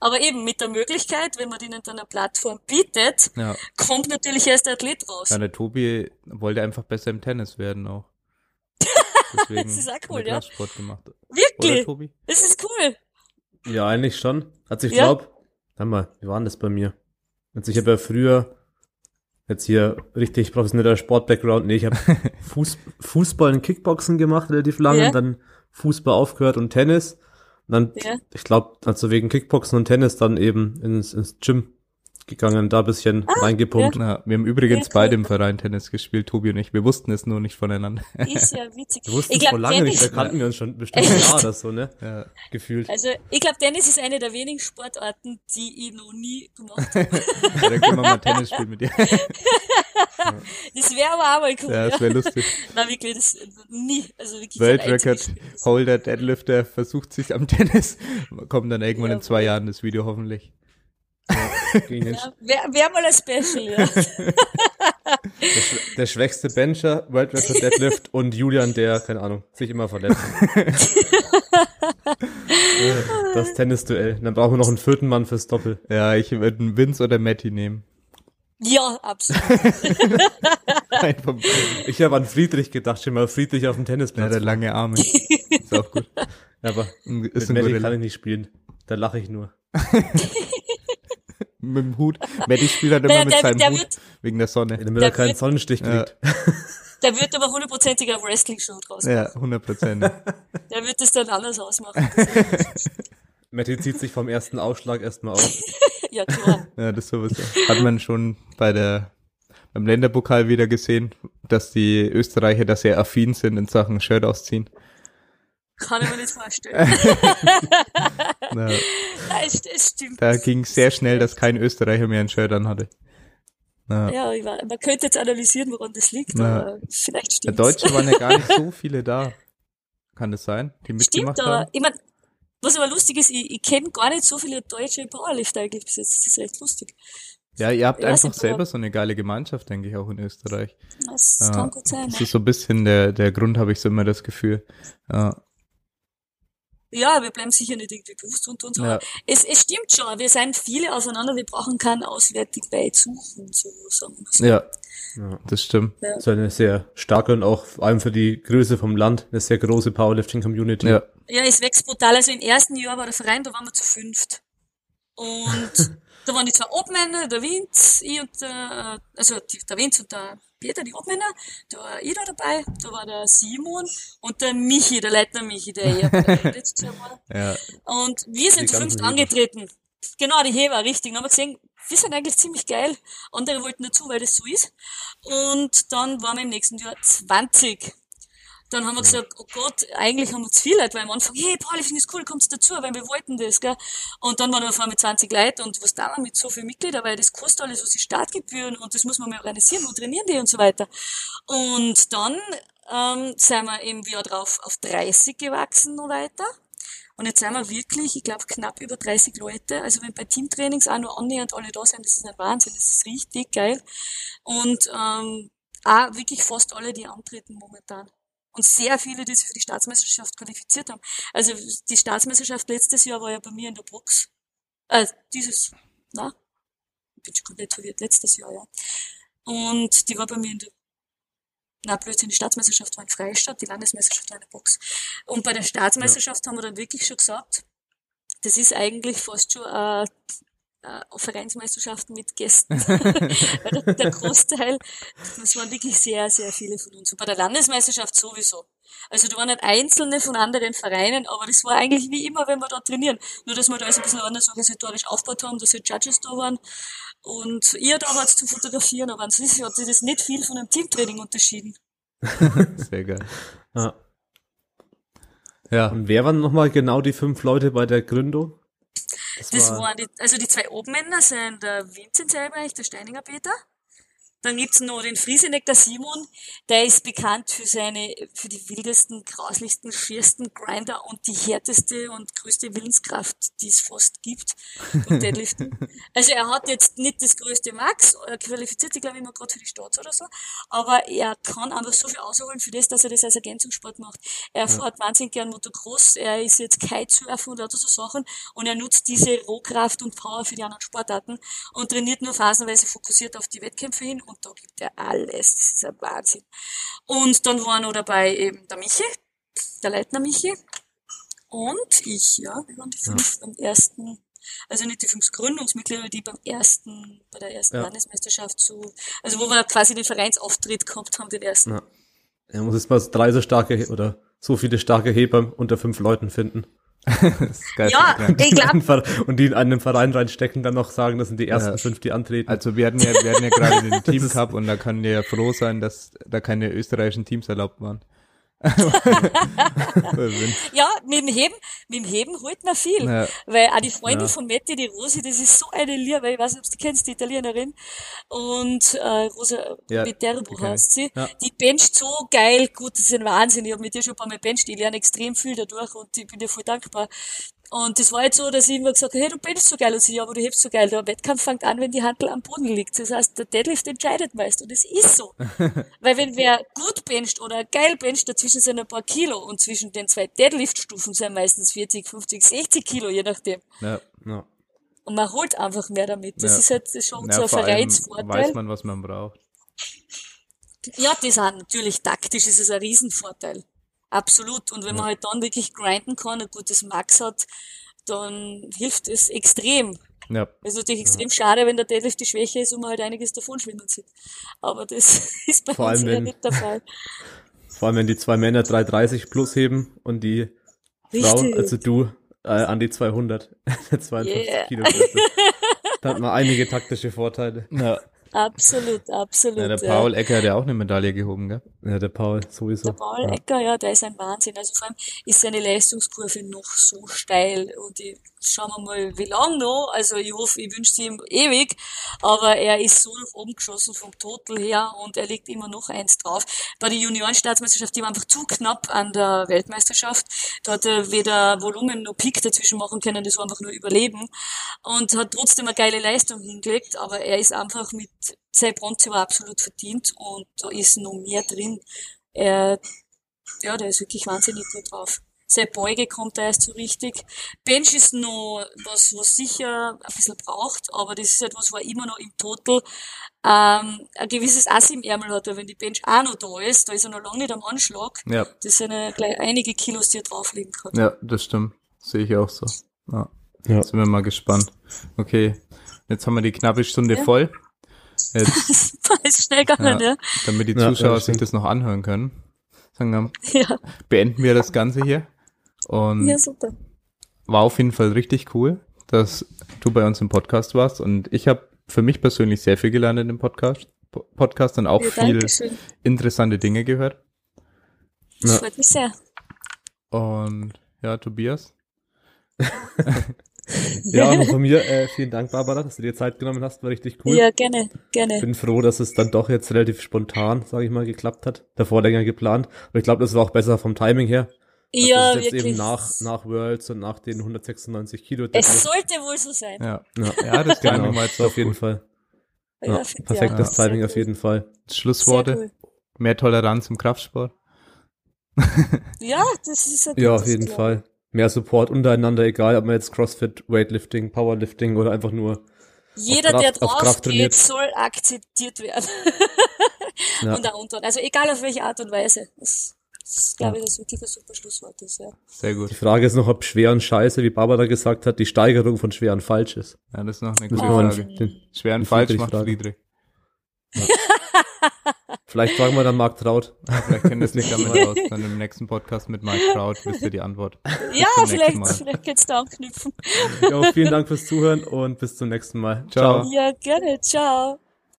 Aber eben mit der Möglichkeit, wenn man ihnen dann eine Plattform bietet, Ja. kommt natürlich erst der Athlet raus. ja, der Tobi wollte einfach besser im Tennis werden auch. Deswegen Das ist auch cool, ja. Kraftsport gemacht. Oder Wirklich? Tobi? Das ist cool. Ja, eigentlich schon. Also ich Ja. glaube, warte mal, wie war denn das bei mir? Also ich habe ja früher jetzt hier richtig professioneller Sport-Background. Nee, ich habe Fuß, Fußball und Kickboxen gemacht relativ lange, Ja. dann Fußball aufgehört und Tennis. Und dann, Ja. ich glaube, also wegen Kickboxen und Tennis dann eben ins, ins Gym gegangen, da ein bisschen reingepumpt. Na, wir haben übrigens Ja, cool. beide im Verein Tennis gespielt, Tobi und ich. Wir wussten es nur nicht voneinander. Ist ja witzig. Wir wussten ich es glaub, vor lange nicht, da kannten wir uns schon bestimmt ein Jahr oder so, ne? Ja. Gefühlt. also ich glaube, Tennis ist eine der wenigen Sportarten, die ich noch nie gemacht habe. Ja, dann können wir mal Tennis spielen mit dir. Das wäre aber auch mal cool. Ja, Ja, das wäre lustig. Nein, wirklich, das nie. Also wirklich Spiel. Holder Deadlifter versucht sich am Tennis. Kommt dann irgendwann in Ja. zwei Jahren das Video hoffentlich. Gegen den, Ja, Wäre wär mal ein Special, ja. der, Schw- der schwächste Bencher, World Record Deadlift und Julian, der, keine Ahnung, sich immer verletzt. das Tennisduell. Dann brauchen wir noch einen vierten Mann fürs Doppel. Ja, ich würde einen Vince oder Matty nehmen. Ja, absolut. Ich habe an Friedrich gedacht, schon mal Friedrich auf dem ja, Tennisplatz. der lange Arme. Ist auch gut. aber Ist mit ein Melly kann ich nicht spielen. Da lache ich nur. Mit dem Hut. Matty spielt halt immer Naja, mit der, seinem der, Hut. wird, Wegen der Sonne. Damit er Der keinen wird- Sonnenstich Ja. kriegt. der wird aber hundertprozentig eine Wrestling-Show draus. Ja, 100 Prozent. Der wird das dann anders ausmachen. Matti zieht sich vom ersten Ausschlag erstmal auf. ja, klar. Ja, das sowieso. Hat man schon bei der, beim Länderpokal wieder gesehen, dass die Österreicher da sehr affin sind in Sachen Shirt ausziehen. Kann ich mir nicht vorstellen. Nein, es, es stimmt. da ging sehr schnell, dass kein Österreicher mehr ein Shirt anhatte. Na, Ja, war, man könnte jetzt analysieren, woran das liegt, Na. aber vielleicht der stimmt Deutsche waren ja gar nicht so viele da. Kann das sein? Die mitgemacht Stimmt, aber haben? ich mein, was aber lustig ist, ich, ich kenne gar nicht so viele deutsche Powerlifter eigentlich bis jetzt. Das ist recht lustig. Ja, ihr habt Ich einfach nicht, selber so eine geile Gemeinschaft, denke ich, auch in Österreich. Das Ja, kann gut sein. Das ist so ein bisschen der, der Grund, habe ich so immer das Gefühl. Ja, Ja, wir bleiben sicher nicht irgendwie bewusst unter uns, Ja. aber es, es stimmt schon, wir sind viele aufeinander, wir brauchen keinen auswärtigen Beizuchen, so sagen wir so. ja, Ja. das stimmt. So eine sehr starke und auch vor allem für die Größe vom Land eine sehr große Powerlifting-Community. Ja, Ja, es wächst brutal. Also im ersten Jahr war der Verein, da waren wir zu fünft. Und da waren die zwei Obmänner, der Vinz, ich und der, also die, der Vinz und der Peter, die Obmänner, da war ich da dabei, da war der Simon und der Michi, der Leitner Michi, der ja bei der letztes Jahr war. ja, Und wir sind zu fünft angetreten. Genau, die Heber, richtig. Dann haben wir gesehen, wir sind eigentlich ziemlich geil. Andere wollten dazu, weil das so ist. Und dann waren wir im nächsten Jahr 20. Dann haben wir gesagt, oh Gott, eigentlich haben wir zu viel Leute, weil am Anfang, hey, Powerlifting ist cool, kommst dazu, weil wir wollten das, gell. Und dann waren wir auf einmal 20 Leute und was da mit so vielen Mitgliedern, weil das kostet alles, was die Startgebühren und das muss man mal organisieren, wo trainieren die und so weiter. Und dann ähm, sind wir im Jahr drauf auf 30 gewachsen noch weiter. Und jetzt sind wir wirklich, ich glaube, knapp über 30 Leute. Also wenn bei Teamtrainings auch nur annähernd alle da sind, das ist ein Wahnsinn, das ist richtig geil. Und ähm, auch wirklich fast alle, die antreten momentan. Und sehr viele, die sich für die Staatsmeisterschaft qualifiziert haben. Also die Staatsmeisterschaft letztes Jahr war ja bei mir in der Box. Äh, dieses, na, bin schon komplett verwirrt, letztes Jahr, ja. Und die war bei mir in der na, Blödsinn, die Staatsmeisterschaft war in Freistadt, die Landesmeisterschaft war in der Box. Und bei der Staatsmeisterschaft haben wir dann wirklich schon gesagt, das ist eigentlich fast schon äh, äh, Vereinsmeisterschaften mit Gästen. Weil der, der Großteil, das waren wirklich sehr, sehr viele von uns. Und bei der Landesmeisterschaft sowieso. Also da waren nicht Einzelne von anderen Vereinen, aber das war eigentlich wie immer, wenn wir da trainieren. Nur, dass wir da alles ein bisschen anders organisatorisch aufgebaut haben, dass halt Judges da waren und ihr da wart zum Fotografieren, aber ansonsten hat sich das nicht viel von einem Teamtraining unterschieden. sehr geil. Ja. Ja, Und wer waren nochmal genau die fünf Leute bei der Gründung? Das waren die, also die zwei Obmänner sind der Vincent Selbeich, der Steininger Peter. Dann gibt's noch den Frieseneck, der Simon. Der ist bekannt für seine, für die wildesten, grauslichsten, schwersten Grinder und die härteste und größte Willenskraft, die es fast gibt. Deadliften. Also er hat jetzt nicht das größte Max, er qualifiziert sich, glaube ich, immer gerade für die Staats oder so. Aber er kann einfach so viel ausholen für das, dass er das als Ergänzungssport macht. Er fährt wahnsinnig gern Motocross, er ist jetzt Kitesurfen und lauter so Sachen und er nutzt diese Rohkraft und Power für die anderen Sportarten und trainiert nur phasenweise fokussiert auf die Wettkämpfe hin und da gibt er alles. Das ist ein Wahnsinn. Und dann war noch dabei eben der Michi, der Leitner Michi und ich, ja, wir waren die fünf beim ersten, also nicht die fünf Gründungsmitglieder, die beim ersten, bei der ersten Ja. Landesmeisterschaft so, also wo wir quasi den Vereinsauftritt gehabt haben, den ersten. Ja. Er muss jetzt mal drei so starke oder so viele starke Heber unter fünf Leuten finden. Das ist geil. Ja, ich glaube, und die in einen Verein reinstecken, dann noch sagen, das sind die ersten Ja. fünf, die antreten. Also wir hatten ja, wir hatten ja gerade den Team Cup und da können wir ja froh sein, dass da keine österreichischen Teams erlaubt waren. Ja, mit dem Heben, mit dem Heben holt man viel. Ja. Weil auch die Freundin Ja. von Matti, die Rosi, das ist so eine Liebe, ich weiß nicht, ob du die kennst, die Italienerin. Und äh, Rosa Ja, Viterbo kenn ich. heißt sie. Ja. Die bencht so geil, gut, das ist ein Wahnsinn. Ich habe mit dir schon ein paar Mal bencht, ich lerne extrem viel dadurch und ich bin dir voll dankbar. Und das war jetzt so, dass ich immer gesagt habe, hey, du benchst so geil. Und sie, ja, aber du hebst so geil. Der Wettkampf fängt an, wenn die Handel am Boden liegt. Das heißt, der Deadlift entscheidet meist. Und es ist so. Weil wenn wer gut bencht oder geil bencht, dazwischen sind ein paar Kilo. Und zwischen den zwei Deadlift-Stufen sind meistens 40, 50, 60 Kilo, je nachdem. Ja. ja. Und man holt einfach mehr damit. Das Ja. ist halt schon so Ja, ein vor allem Vereinsvorteil. weiß man, was man braucht. Ja, das ist auch natürlich taktisch ist es ein Riesenvorteil. Absolut. Und wenn man halt dann wirklich grinden kann, ein gutes Max hat, dann hilft es extrem. Ja. Es ist natürlich extrem schade, wenn der Deadlift die Schwäche ist und man halt einiges davon schwimmen sieht. Aber das ist bei Vor uns allem, eher wenn- nicht der Fall. Vor allem, wenn die zwei Männer 330 plus heben und die Frau, Richtig. also du, äh, an die 200, 52 Yeah. Kilo. Da hat man einige taktische Vorteile. Ja. Absolut, absolut. ja der ja. Paul Ecker hat ja auch eine Medaille gehoben, gell? Ja, der Paul sowieso. Der Paul ja. Ecker, ja, der ist ein Wahnsinn. Also vor allem ist seine Leistungskurve noch so steil und ich, schauen wir mal, wie lang noch. Also ich hoffe, ich wünsche ihm ewig, aber er ist so nach oben geschossen vom Total her und er legt immer noch eins drauf. Bei der Juniorenstaatsmeisterschaft, die war einfach zu knapp an der Weltmeisterschaft. Da hat er weder Volumen noch Peak dazwischen machen können, das war einfach nur Überleben und hat trotzdem eine geile Leistung hingelegt, aber er ist einfach mit sein Bronze war absolut verdient und da ist noch mehr drin. Er, ja, der ist wirklich wahnsinnig gut drauf. Seine Beuge kommt da erst so richtig. Bench ist noch was, was sicher ein bisschen braucht, aber das ist etwas, wo er immer noch im Total ähm, ein gewisses Ass im Ärmel hat, weil wenn die Bench auch noch da ist, da ist er noch lange nicht am Anschlag. Ja. Das sind ja gleich einige Kilos, die er drauflegen kann. Ja, das stimmt. Sehe ich auch so. Ja. Ja. Sind wir mal gespannt. Okay. Jetzt haben wir die knappe Stunde Ja. voll. Jetzt, Das ist schnell gegangen, ja, ja. damit die Ja, Zuschauer ja, sich das noch anhören können, sagen wir, Ja, beenden wir das Ganze hier. Und ja, super. war auf jeden Fall richtig cool, dass du bei uns im Podcast warst. Und ich habe für mich persönlich sehr viel gelernt in dem Podcast, Po- Podcast und auch Ja, viel Dankeschön. interessante Dinge gehört. Das Ja. freut mich sehr. Und ja, Tobias. Ja, auch noch von mir äh, vielen Dank, Barbara, dass du dir Zeit genommen hast. War richtig cool. Ja, gerne, gerne. Bin froh, dass es dann doch jetzt relativ spontan, sage ich mal, geklappt hat. Davor länger geplant. Aber ich glaube, das war auch besser vom Timing her. Also Ja, das ist jetzt wirklich. eben nach, nach Worlds und nach den 196 Kilo. Es sollte wohl so sein. Ja, Ja, ja das genau, Timing war jetzt auf jeden gut. Fall. Ja, perfektes Timing auf jeden Fall. Schlussworte. Cool. Mehr Toleranz im Kraftsport. Ja, das ist ein Ja, auf jeden Glaube. Fall. Mehr Support untereinander, egal ob man jetzt Crossfit, Weightlifting, Powerlifting oder einfach nur Jeder, Kraft- der auf drauf Kraft geht, trainiert. soll akzeptiert werden. Ja. Und auch unter. Also egal auf welche Art und Weise. Das, das glaube ich, das wirklich ein super Schlusswort ist, ja. Sehr gut. Die Frage ist noch, ob schwer und scheiße, wie Barbara gesagt hat, die Steigerung von schwer und falsch ist. Ja, das ist noch eine gute man Frage. den, Schwer und falsch Friedrich macht fragen. Friedrich. vielleicht fragen wir dann Marc Traut. Vielleicht kennt das nicht einmal raus. Dann im nächsten Podcast mit Mike Kraut wisst ihr die Antwort. Ja, vielleicht, Mal. vielleicht kannst du da anknüpfen. Ja, vielen Dank fürs Zuhören und bis zum nächsten Mal. Ciao. Ja, gerne. Ciao.